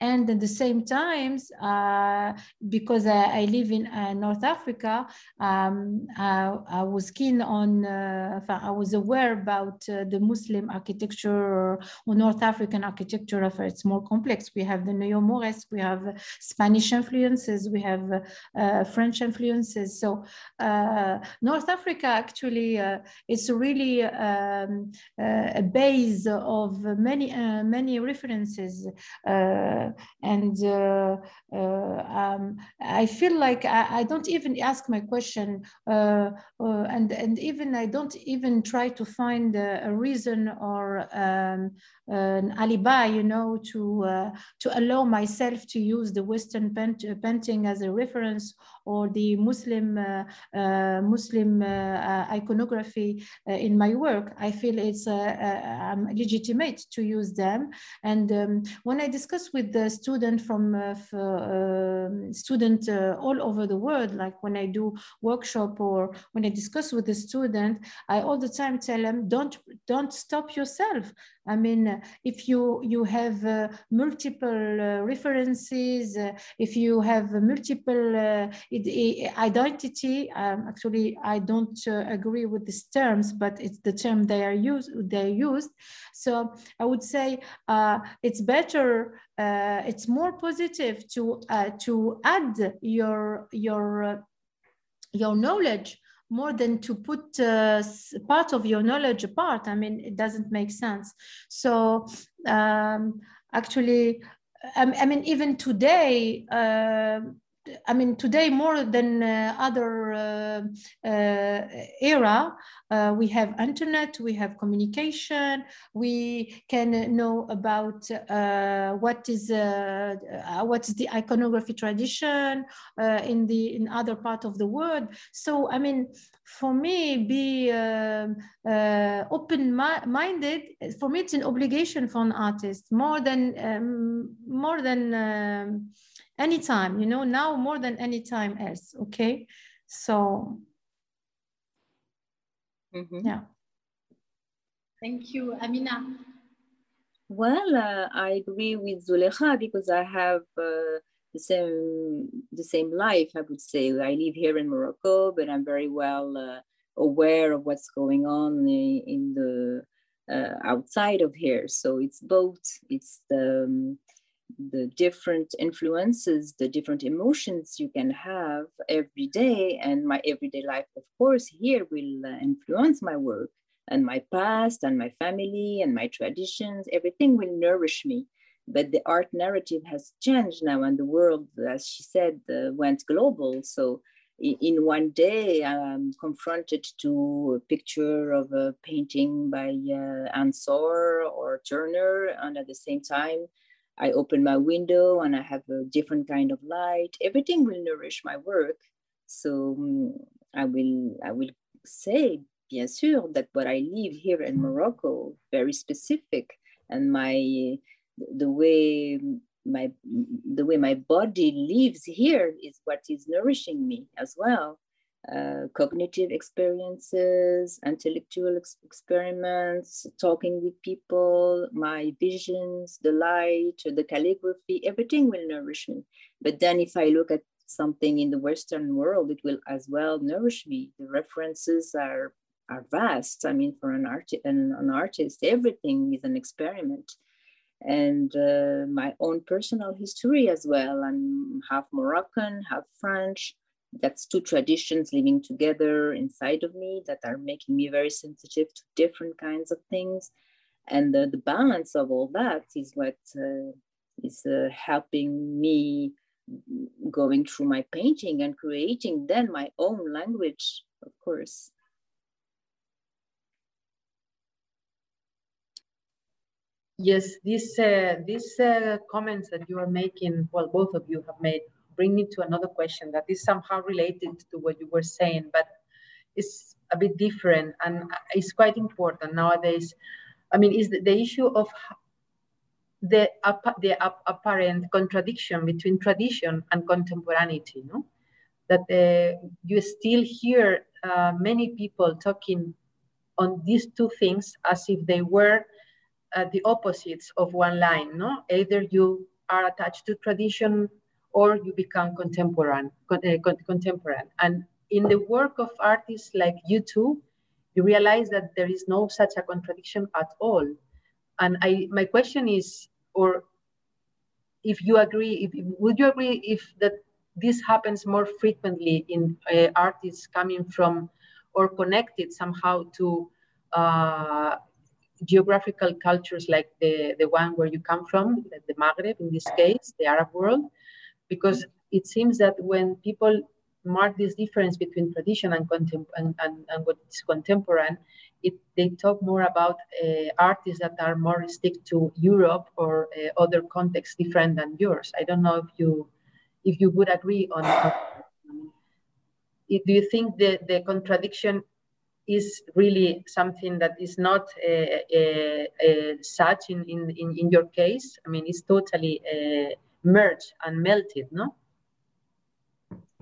and at the same times, uh, because I, I, live in uh, North Africa, um, I, I, was keen on, uh, I was aware about uh, the Muslim architecture or, North African architecture. It's more complex. We have the Neo-Moresque, we have Spanish influences, we have uh, French influences. So uh, North Africa actually is really um, a base of many, many references uh, uh, um, I feel like I, I, don't even ask my question, uh, and and even I don't even try to find a, a reason or um, an alibi, you know, to to allow myself to use the Western paint, painting as a reference or the Muslim uh, uh, Muslim uh, iconography in my work. I feel it's I'm legitimate to use them. And um, when I discuss with the student from um, student all over the world, like when I do workshop or when I discuss with the student, I all the time tell them, don't don't stop yourself. I mean, if you you have uh, multiple uh, references, uh, if you have multiple identity, um, actually, I don't agree with these terms, but it's the term they are used. They used. So I would say it's better. It's more positive to to add your your your knowledge more than to put uh, part of your knowledge apart. I mean, it doesn't make sense. So um, actually, I, I, mean, even today, uh, I mean, today more than uh, other uh, uh, era, uh, we have internet, we have communication, we can know about uh, what is uh, what is the iconography tradition in the in other part of the world. So I mean, for me, be um, open-minded. For me, it's an obligation for an artist more than um, more than. Um, anytime, you know, now more than any time else. Okay. So, Mhm. yeah. Thank you, Amina. Well, uh, I agree with Zoulikha because I have uh, the same the same life. I would say I live here in Morocco, but I'm very well uh, aware of what's going on in, in the uh, outside of here. So it's both. It's the um, the different influences, the different emotions you can have every day. And my everyday life, of course, here will uh, influence my work and my past and my family and my traditions. Everything will nourish me. But the art narrative has changed now, and the world, as she said, uh, went global. So in, one day, I'm confronted to a picture of a painting by uh, Ensor or Turner, and at the same time, I open my window and I have a different kind of light. Everything will nourish my work. So um, I will I will say, bien sûr, that what I live here in Morocco, very specific, and my the way my the way my body lives here is what is nourishing me as well uh, cognitive experiences, intellectual ex- experiments, talking with people, my visions, the light, the calligraphy, everything will nourish me. But then if I look at something in the Western world, it will as well nourish me. The references are are vast. I mean, for an, art- an, an artist, everything is an experiment. And uh, my own personal history as well. I'm half Moroccan, half French that's two traditions living together inside of me that are making me very sensitive to different kinds of things. And the, the balance of all that is what uh, is uh, helping me going through my painting and creating then my own language of course. Yes, these uh, these uh, comments that you are making, well, both of you have made, bring me to another question that is somehow related to what you were saying, but it's a bit different and it's quite important nowadays. I mean, is the, the issue of the, the apparent contradiction between tradition and contemporaneity, no? That uh, you still hear uh, many people talking on these two things as if they were uh, the opposites of one line, no? Either you are attached to tradition or you become contemporary, uh, contemporary. And in the work of artists like you two, you realize that there is no such a contradiction at all. And I, my question is, or if you agree, if, would you agree if that this happens more frequently in uh, artists coming from or connected somehow to uh, geographical cultures like the, the one where you come from, the Maghreb in this case, the Arab world, because it seems that when people mark this difference between tradition and, contem- and, and, and what is contemporary, it, they talk more about uh, artists that are more stick to Europe or uh, other contexts different than yours. I don't know if you if you would agree on. do you think the, the contradiction is really something that is not uh, uh, uh, such in, in, in, your case? I mean, it's totally merged and melted, no?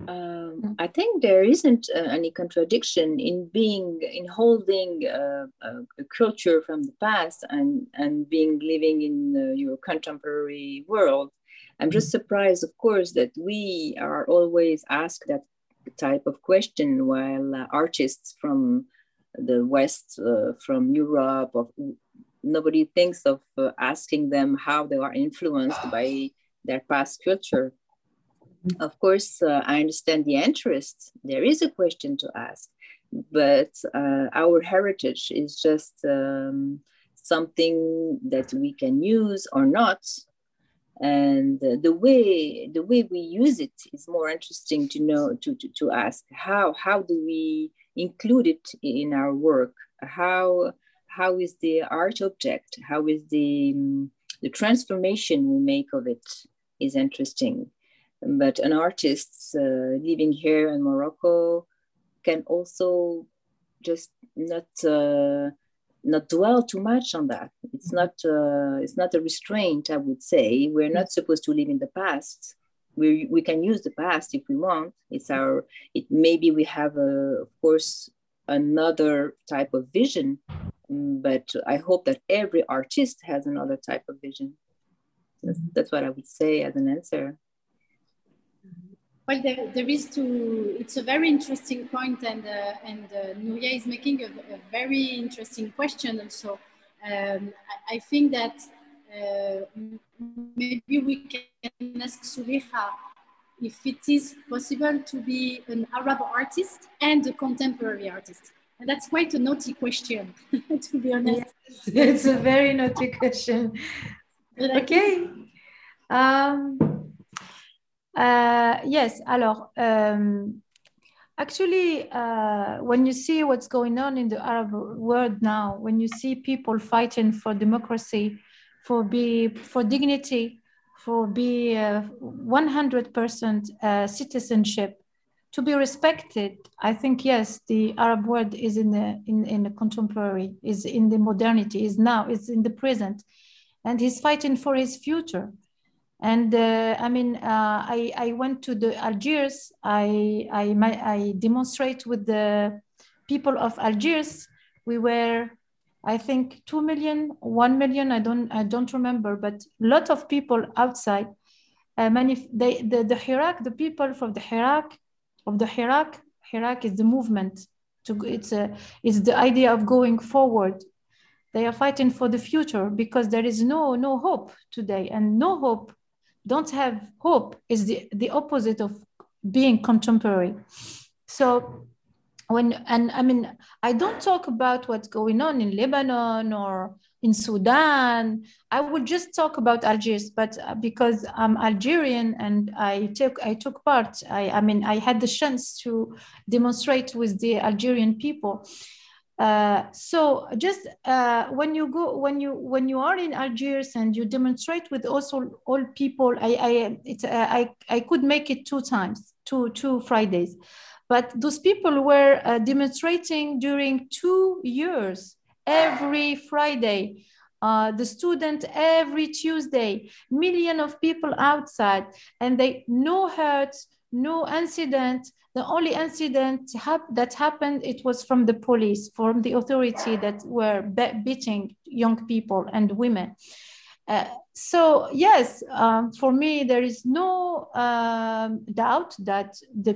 Um, I think there isn't uh, any contradiction in being in holding uh, a, culture from the past and and being living in uh, your contemporary world. I'm just surprised, of course, that we are always asked that type of question while uh, artists from the West, uh, from Europe, of, nobody thinks of uh, asking them how they are influenced by their past culture. Of course, uh, I understand the interest. There is a question to ask, but uh, our heritage is just um, something that we can use or not. and the way the way we use it is more interesting to know to, to, to ask how how do we include it in our work how how is the art object how is the the transformation we make of it is interesting but an artist uh, living here in morocco can also just not uh, not dwell too much on that. It's not uh, it's not a restraint, I would say. We're not supposed to live in the past. We we can use the past if we want. It's our it maybe we have a of course another type of vision, but I hope that every artist has another type of vision. That's, that's what I would say as an answer. Well, there, there is to, it's a very interesting point and, uh, and uh, Nuria is making a, a, very interesting question also. Um, I, I, think that uh, maybe we can ask Zoulikha if it is possible to be an Arab artist and a contemporary artist. And that's quite a naughty question, to be honest. Yes, it's a very naughty question. Okay. Um, uh, yes, alors, um, actually, uh, when you see what's going on in the Arab world now, when you see people fighting for democracy, for be for dignity, for be 100% uh, uh, citizenship, to be respected, I think yes, the Arab world is in the in, in the contemporary, is in the modernity, is now, is in the present, and he's fighting for his future and uh, I mean, uh, I, I went to the Algiers. I, I, I demonstrate with the people of Algiers. We were, I think, two million, one million. I don't, I don't remember, but a lot of people outside. Uh, many, they, the, the Hirak, the people from the Hirak, of the Hirak, Hirak is the movement. To, it's, a, it's the idea of going forward they are fighting for the future because there is no no hope today and no hope don't have hope is the, the opposite of being contemporary. So when and I mean I don't talk about what's going on in Lebanon or in Sudan. I would just talk about Algiers, but uh, because I'm Algerian and I took I took part. I, I mean I had the chance to demonstrate with the Algerian people. Uh, so just uh, when you go when you when you are in Algiers and you demonstrate with also all people, I I it's uh, I I could make it two times, two two Fridays, but those people were uh, demonstrating during two years every Friday. Uh, the student every Tuesday, million of people outside, and they no hurt, no incident, the only incident hap that happened, it was from the police, from the authority that were be beating young people and women. Uh, so yes, um, for me, there is no um, doubt that the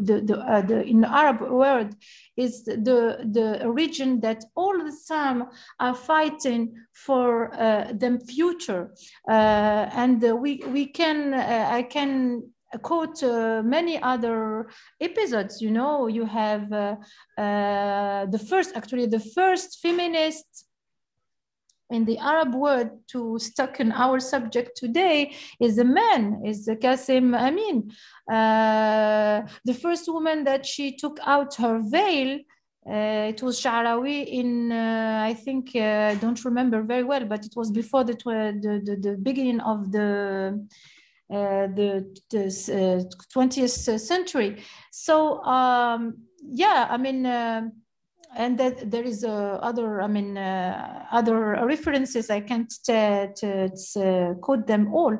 the the, uh, the, in the Arab world is the the region that all the time are fighting for uh, the future, uh, and we we can uh, I can quote uh, many other episodes you know you have uh, uh, the first actually the first feminist in the arab world to stuck in our subject today is a man is Kasim Amin. Uh, the first woman that she took out her veil uh, it was Sha'rawi in, uh, I think, I don't remember very well, but it was before the, the, the, the beginning of the uh, the, the 20th uh, century. So um, yeah, I mean, uh, and that there is uh, other, I mean, uh, other references. I can't quote them all,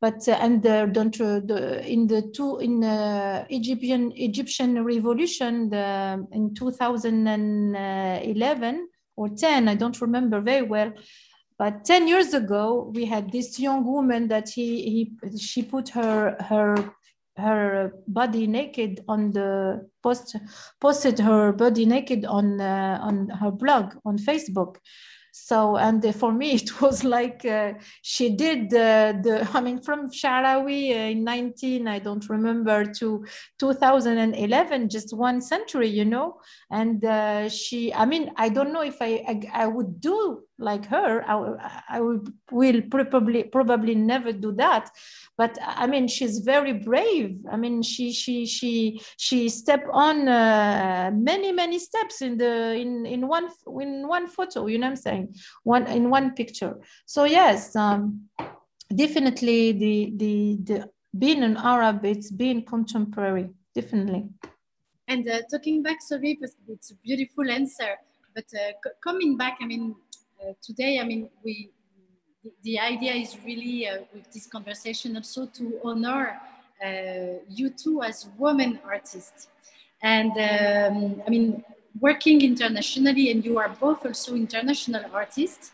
but and don't the, in the two in Egyptian Egyptian revolution the, in 2011 or 10, I don't remember very well. But 10 years ago, we had this young woman that he, he she put her her her body naked on the post posted her body naked on uh, on her blog on Facebook. So and for me it was like uh, she did the I mean from Sha'rawi uh, in 19 I don't remember to 2011 just one century you know and uh, she I mean I don't know if I, I I would do like her. I, I will, probably probably never do that. But I mean, she's very brave. I mean, she she she she stepped on uh, many many steps in the in in one in one photo. You know what I'm saying? One in one picture. So yes, um, definitely the the the being an Arab, it's being contemporary, definitely. And uh, talking back, sorry, it's a beautiful answer. But uh, coming back, I mean, today, I mean, we the, the idea is really uh, with this conversation also to honor uh, you two as women artists. And um, I mean, working internationally, and you are both also international artists.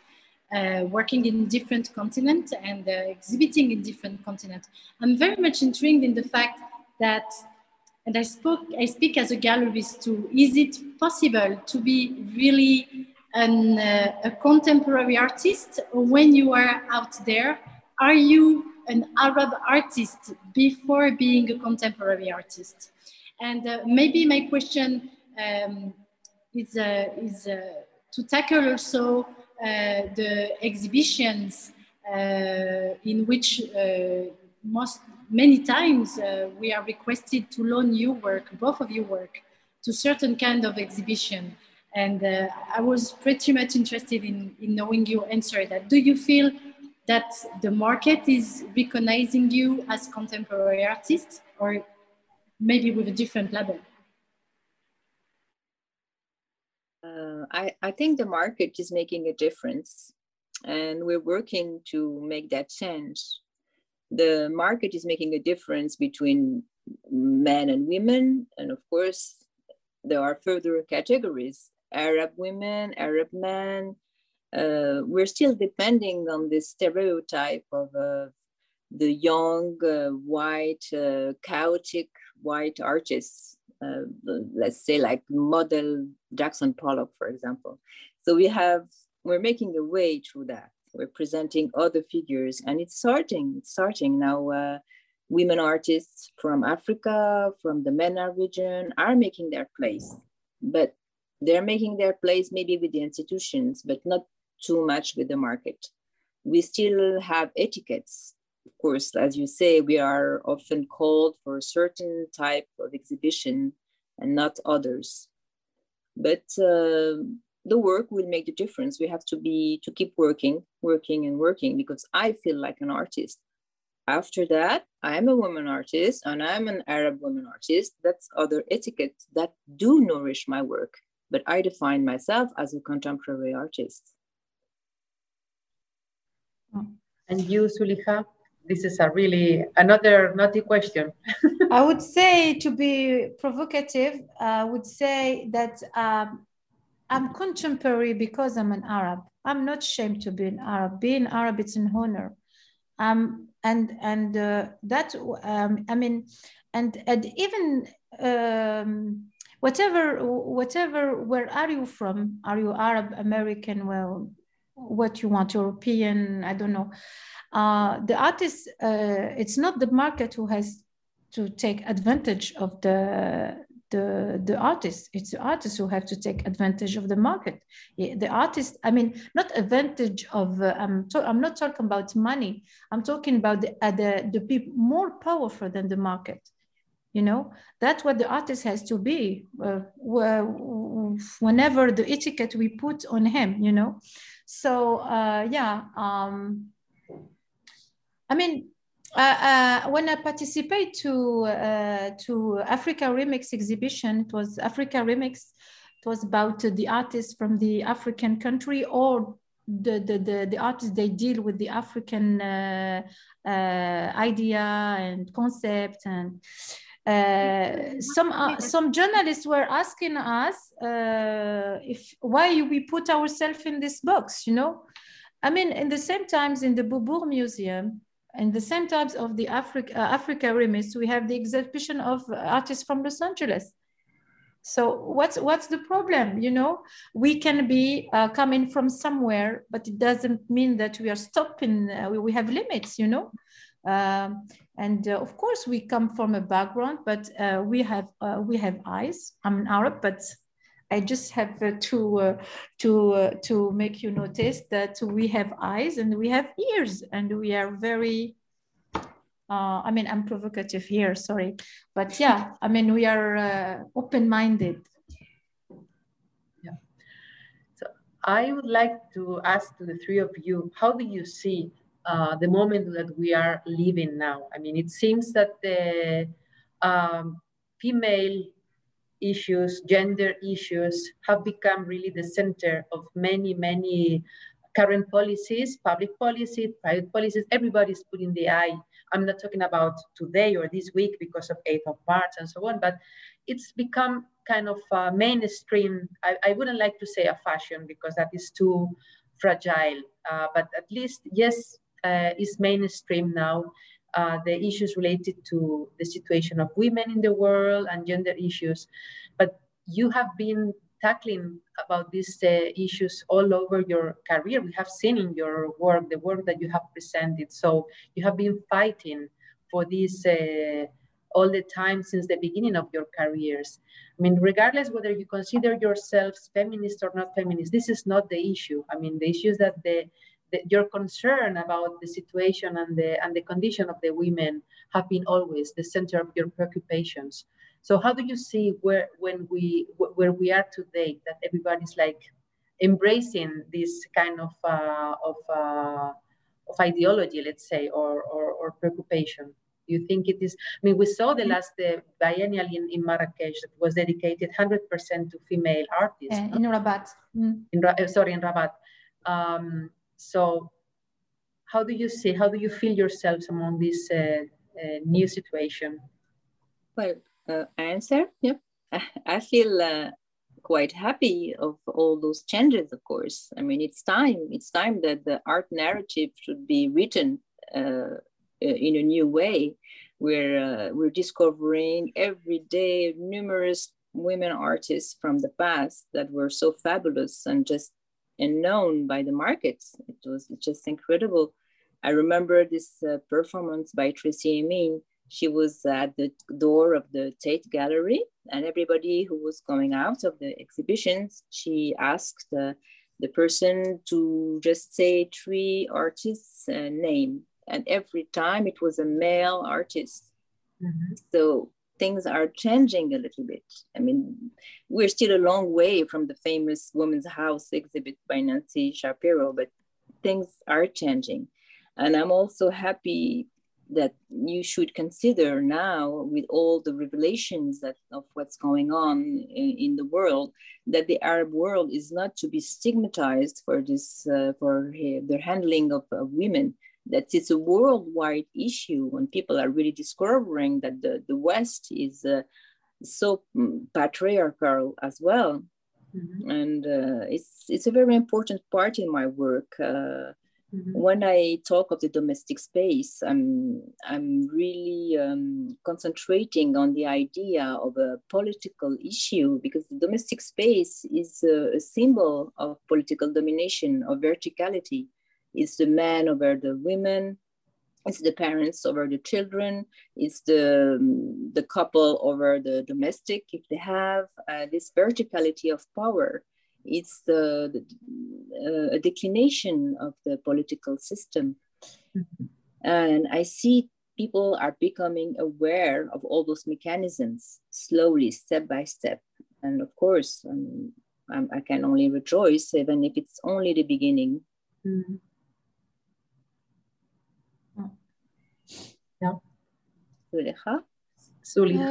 Uh, working in different continents and uh, exhibiting in different continents. I'm very much intrigued in the fact that, and I spoke, I speak as a gallerist too. Is it possible to be really an, uh, a contemporary artist when you are out there? Are you an Arab artist before being a contemporary artist? And uh, maybe my question um, is, uh, is to tackle also uh, the exhibitions uh, in which uh, most many times we are requested to loan your work, both of your work, to certain kind of exhibition. And I was pretty much interested in, in knowing your answer that. Do you feel that the market is recognizing you as contemporary artist or maybe with a different label? Uh, I, I think the market is making a difference and we're working to make that change. The market is making a difference between men and women. And of course, there are further categories Arab women, Arab men. Uh, we're still depending on this stereotype of uh, the young, uh, white, uh, chaotic white artists uh, let's say like model Jackson Pollock, for example. So we have, we're making a way through that. We're presenting other figures and it's starting, it's starting now. Uh, women artists from Africa, from the MENA region are making their place, but they're making their place maybe with the institutions, but not too much with the market. We still have etiquettes of course, as you say, we are often called for a certain type of exhibition and not others. But uh, the work will make the difference. We have to be to keep working, working and working because I feel like an artist. After that, I'm a woman artist and I'm an Arab woman artist. That's other etiquettes that do nourish my work. But I define myself as a contemporary artist. And you, Zoulikha? this is a really another naughty question. I would say to be provocative, I would say that um, I'm contemporary because I'm an Arab. I'm not ashamed to be an Arab. Being Arab, it's an honor. Um, and and uh, that um, I mean, and and even um, whatever whatever where are you from? Are you Arab, American? Well, what you want, European? I don't know uh, the artist, uh, it's not the market who has to take advantage of the the the artist. It's the artists who have to take advantage of the market. The artist, I mean, not advantage of. Uh, I'm to, I'm not talking about money. I'm talking about the uh, the the people more powerful than the market. You know, that's what the artist has to be. Uh, whenever the etiquette we put on him, you know. So uh, yeah. Um, I mean, uh, uh, when I participate to uh, to Africa Remix exhibition, it was Africa Remix. It was about the artists from the African country or the the the, the artists they deal with the African uh, uh, idea and concept and. Uh, some uh, some journalists were asking us uh, if why we put ourselves in this box you know i mean in the same times in the Beaubourg museum in the same times of the Africa, uh, Africa Remix, we have the exhibition of artists from Los Angeles. So what's what's the problem? You know, we can be uh, coming from somewhere, but it doesn't mean that we are stopping. Uh, we, we have limits, you know. Um, and uh, of course, we come from a background, but uh, we have uh, we have eyes. I'm an Arab, but I just have uh, to uh, to to make you notice that we have eyes and we have ears, and we are very. I mean, I'm provocative here. Sorry, but yeah, I mean, we are open-minded. Yeah. So I would like to ask to the three of you, how do you see uh, the moment that we are living now? I mean, it seems that the um, female issues, gender issues have become really the center of many, many current policies, public policies, private policies. Everybody's putting the eye. I'm not talking about today or this week because of 8th of March and so on, but it's become kind of mainstream. I, I, wouldn't like to say a fashion because that is too fragile, uh, but at least, yes, is mainstream now uh, the issues related to the situation of women in the world and gender issues. But you have been tackling about these uh, issues all over your career. We have seen in your work, the work that you have presented. So you have been fighting for this uh, all the time since the beginning of your careers. I mean, regardless whether you consider yourselves feminist or not feminist, this is not the issue. I mean, the issue is that the the, your concern about the situation and the and the condition of the women have been always the center of your preoccupations. So how do you see where when we where we are today that everybody's like embracing this kind of uh, of uh, of ideology, let's say, or, or, or preoccupation? Do you think it is? I mean, we saw the last uh, biennial in, in Marrakesh that was dedicated 100% to female artists. Uh, in Rabat. Mm. In, uh, sorry, in Rabat. Um, so how do you see, how do you feel yourselves among this uh, uh, new situation? Well, uh, answer, yep. I feel uh, quite happy of all those changes, of course. I mean, it's time, it's time that the art narrative should be written uh, in a new way. We're, uh, we're discovering every day numerous women artists from the past that were so fabulous and just and known by the markets. It was just incredible. I remember this uh, performance by Tracey Emin. She was at the door of the Tate Gallery, and everybody who was coming out of the exhibitions, she asked uh, the person to just say three artists' uh, name, and every time it was a male artist. Mm-hmm. So things are changing a little bit. I mean, we're still a long way from the famous Woman's House exhibit by Nancy Shapiro, but things are changing. And I'm also happy that you should consider now with all the revelations that, of what's going on in, in the world that the arab world is not to be stigmatized for this uh, for their handling of, of women that it's a worldwide issue when people are really discovering that the, the West is uh, so mm, patriarchal as well. Mm-hmm. And uh, it's, it's a very important part in my work. Uh, mm-hmm. When I talk of the domestic space, I'm, I'm really um, concentrating on the idea of a political issue because the domestic space is a, a symbol of political domination, of verticality it's the men over the women, it's the parents over the children, it's the, um, the couple over the domestic if they have uh, this verticality of power. It's the, the uh, a declination of the political system. Mm-hmm. And I see people are becoming aware of all those mechanisms slowly, step by step. And of course, um, I can only rejoice, even if it's only the beginning. Mm-hmm.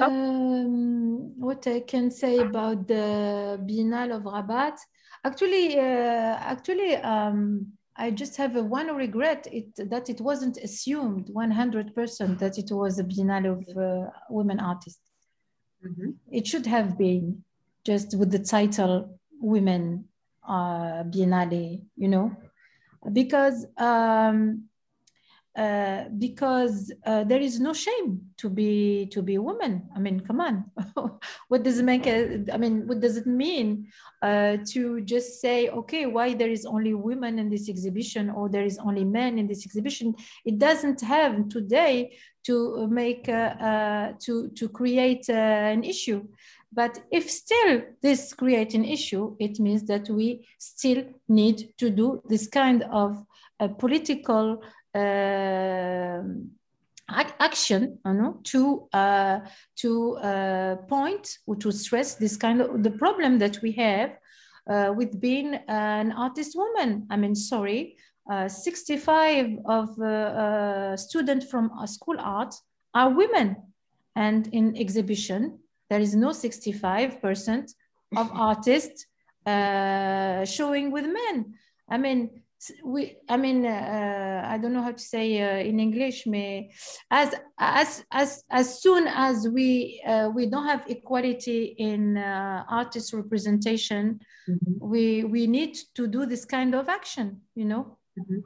Um, what I can say about the Biennale of Rabat, actually, uh, actually, um, I just have a one regret. It, that it wasn't assumed 100% that it was a Biennale of uh, women artists. Mm-hmm. It should have been just with the title Women uh, Biennale, you know, because um, uh, because uh, there is no shame to be to be a woman. I mean, come on, what does it make? A, I mean, what does it mean uh, to just say, okay, why there is only women in this exhibition or there is only men in this exhibition? It doesn't have today to make uh, uh, to to create an issue. But if still this creates an issue, it means that we still need to do this kind of uh, political uh, action you know, to uh, to uh, point or to stress this kind of the problem that we have uh, with being an artist woman. I mean, sorry, uh, 65 of uh, students from school art are women, and in exhibition there is no 65% of artists showing with men. I mean, we i mean uh, i don't know how to say uh, in english may as as as as soon as we uh, we don't have equality in uh, artist representation mm-hmm. we we need to do this kind of action you know mm-hmm.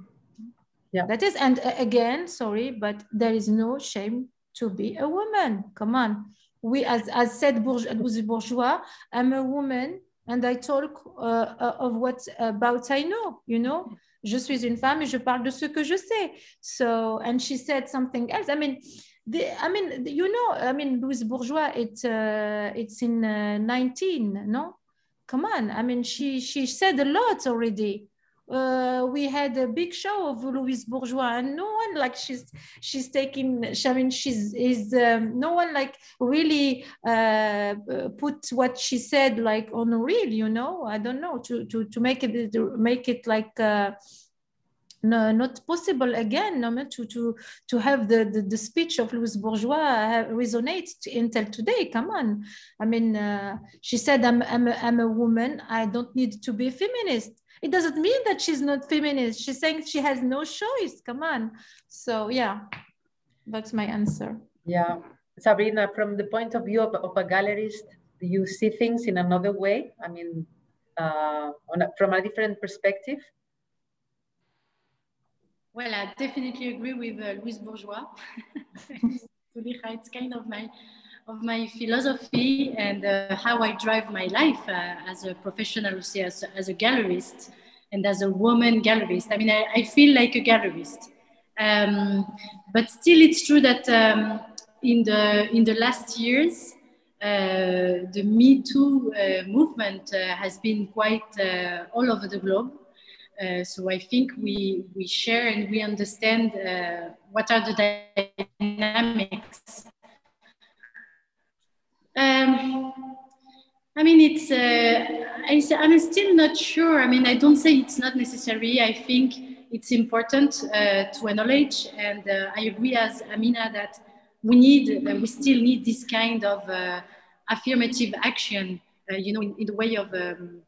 yeah that is and uh, again sorry but there is no shame to be a woman come on we as as said bourgeois i'm a woman and I talk uh, uh, of what about I know, you know. Je suis une femme et je parle de ce que je sais. So, and she said something else. I mean, the, I mean, you know, I mean, Louise Bourgeois, it's uh, it's in uh, 19, no? Come on. I mean, she she said a lot already uh, we had a big show of Louise Bourgeois, and no one like she's she's taking. I mean, she's is um, no one like really uh, put what she said like on real. You know, I don't know to to to make it to make it like. Uh, no, not possible again no, to, to, to have the, the, the speech of Louise Bourgeois resonate until today. Come on. I mean, uh, she said, I'm, I'm, a, I'm a woman. I don't need to be a feminist it doesn't mean that she's not feminist. She's saying she has no choice. Come on. So yeah, that's my answer. Yeah. Sabrina, from the point of view of, of a gallerist, do you see things in another way? I mean, uh, a, from a different perspective? Well, I definitely agree with uh, Louise Bourgeois. it's kind of my of my philosophy and uh, how I drive my life uh, as a professional, as, as a gallerist and as a woman gallerist. I mean, I, I feel like a gallerist. Um, but still, it's true that um, in, the, in the last years, uh, the Me Too uh, movement uh, has been quite uh, all over the globe. so I think we, we share and we understand what are the dynamics um, I mean, it's, uh, I, am still not sure. I mean, I don't say it's not necessary. I think it's important uh, to acknowledge, and uh, I agree as Amina that we need, uh, we still need this kind of uh, affirmative action, uh, you know, in, in, the way of um,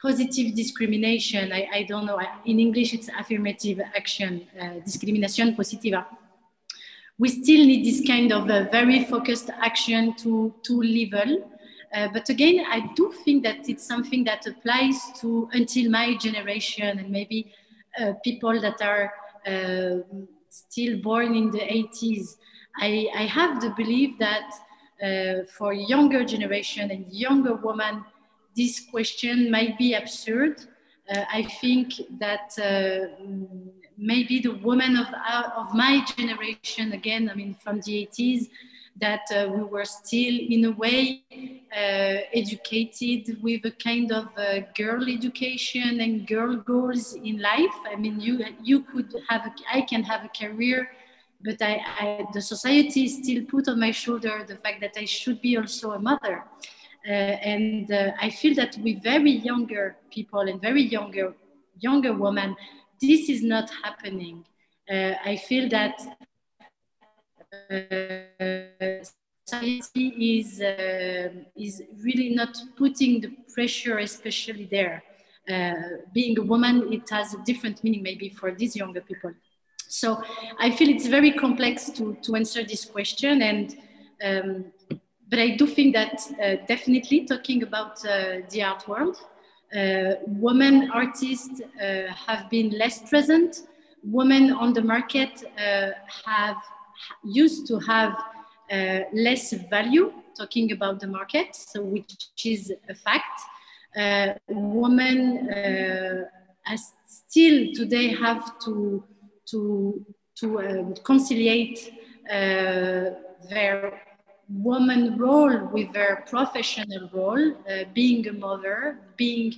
positive discrimination. I, I don't know. In English, it's affirmative action, discrimination positiva we still need this kind of a very focused action to, to level. Uh, but again, I do think that it's something that applies to until my generation and maybe uh, people that are uh, still born in the 80s. I, I have the belief that uh, for younger generation and younger women, this question might be absurd. Uh, I think that uh, maybe the women of, uh, of my generation, again, I mean, from the 80s, that uh, we were still in a way uh, educated with a kind of uh, girl education and girl goals in life. I mean, you, you could have, a, I can have a career, but I, I, the society still put on my shoulder the fact that I should be also a mother. Uh, and uh, I feel that with very younger people and very younger, younger women, this is not happening. Uh, I feel that uh, society is, uh, is really not putting the pressure, especially there. Uh, being a woman, it has a different meaning maybe for these younger people. So I feel it's very complex to, to answer this question. And, um, but I do think that uh, definitely talking about uh, the art world, uh, women artists uh, have been less present. Women on the market uh, have used to have less value, talking about the market, so which is a fact. women still today have to to to um, conciliate uh, their woman role with their professional role, uh, being a mother, being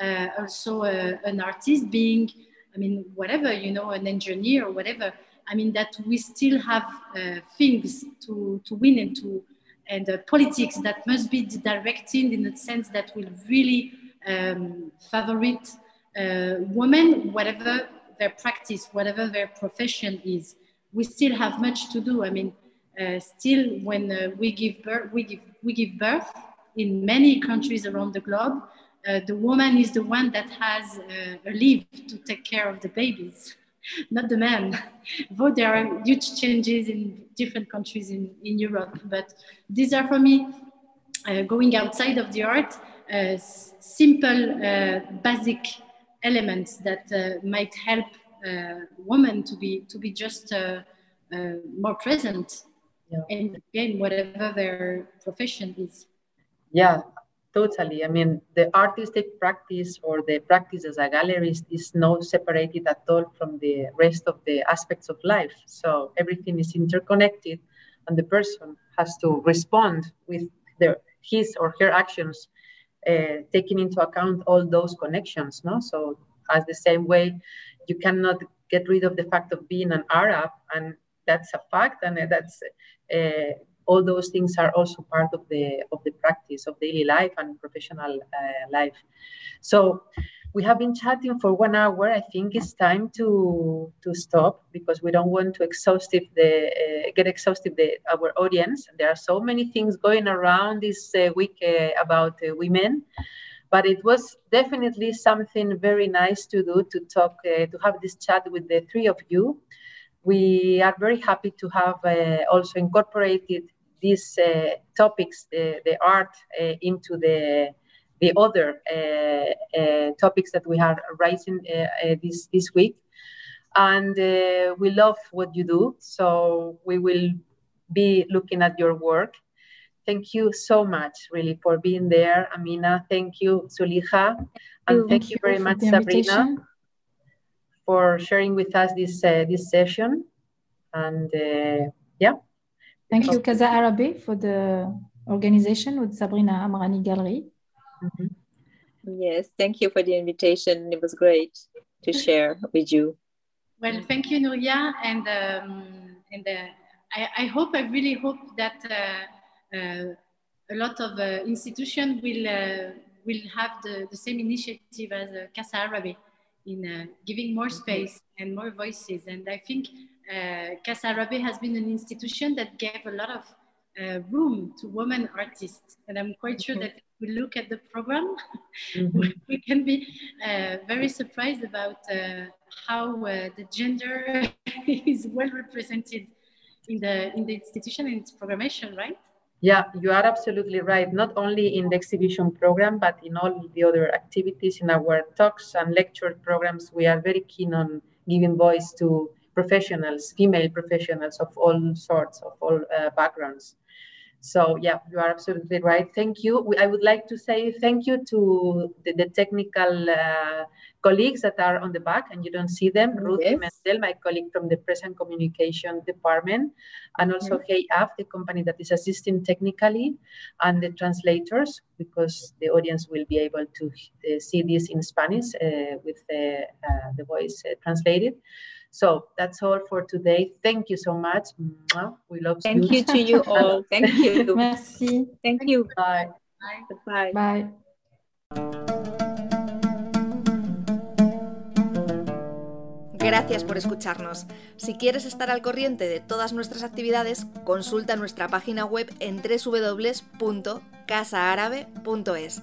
uh, also a, an artist, being, I mean, whatever, you know, an engineer or whatever. I mean, that we still have uh, things to, to win and to, and uh, politics that must be directed in a sense that will really um, favorite uh, women, whatever their practice, whatever their profession is. We still have much to do. I mean, uh, still when uh, we give birth, we give we give birth in many countries around the globe. Uh, the woman is the one that has uh, a leave to take care of the babies, not the man. Though there are huge changes in different countries in, in Europe, but these are for me uh, going outside of the art, uh, simple, basic elements that might help women to be to be just more present yeah. and again whatever their profession is. Yeah totally. I mean the artistic practice or the practice as a gallerist is not separated at all from the rest of the aspects of life. So everything is interconnected and the person has to respond with their his or her actions uh, taking into account all those connections no? So as the same way you cannot get rid of the fact of being an arab and that's a fact and that's uh, all those things are also part of the of the practice of daily life and professional uh, life. So we have been chatting for one hour. I think it's time to to stop because we don't want to exhaustive the uh, get exhaustive the, our audience. There are so many things going around this uh, week uh, about uh, women but it was definitely something very nice to do to talk to have this chat with the three of you we are very happy to have uh, also incorporated these uh, topics, the, the art, uh, into the the other topics that we are raising this this week. And we love what you do, so we will be looking at your work. Thank you so much, really, for being there, Amina. Thank you, Zoulikha, and thank, thank you very much, Sabrina for sharing with us this uh, this session. And uh, yeah. Thank you, Casa Árabe, for the organization with Sabrina Amrani Gallery. Mm-hmm. Yes, thank you for the invitation. It was great to share with you. Well, thank you, Nuria, and um, and uh, I, I, hope, I really hope that uh, uh, a lot of uh, institutions will uh, will have the, the same initiative as uh, Casa Árabe in uh, giving more space and more voices. And I think uh, Casa Árabe has been an institution that gave a lot of uh, room to women artists. And I'm quite sure that if we look at the program, mm-hmm. we can be uh, very surprised about uh, how uh, the gender is well represented in the, in the institution and its programmation, right? Yeah, you are absolutely right. Not only in the exhibition program, but in all the other activities in our talks and lecture programs, we are very keen on giving voice to professionals, female professionals of all sorts, of all uh, backgrounds. So yeah, you are absolutely right. Thank you. I would like to say thank you to the, the technical uh, colleagues that are on the back and you don't see them. Ruth yes. Mendel, my colleague from the Press and Communication Department, and also mm-hmm. Hey the company that is assisting technically, and the translators, because the audience will be able to uh, see this in Spanish uh, with the, uh, the voice uh, translated. So that's all for today. Thank you so much. We love Thank you. you to you all. Thank you. Merci. Thank you. Bye. Bye. Bye. Gracias por escucharnos. Si quieres estar al corriente de todas nuestras actividades, consulta nuestra página web en www.casaarabe.es.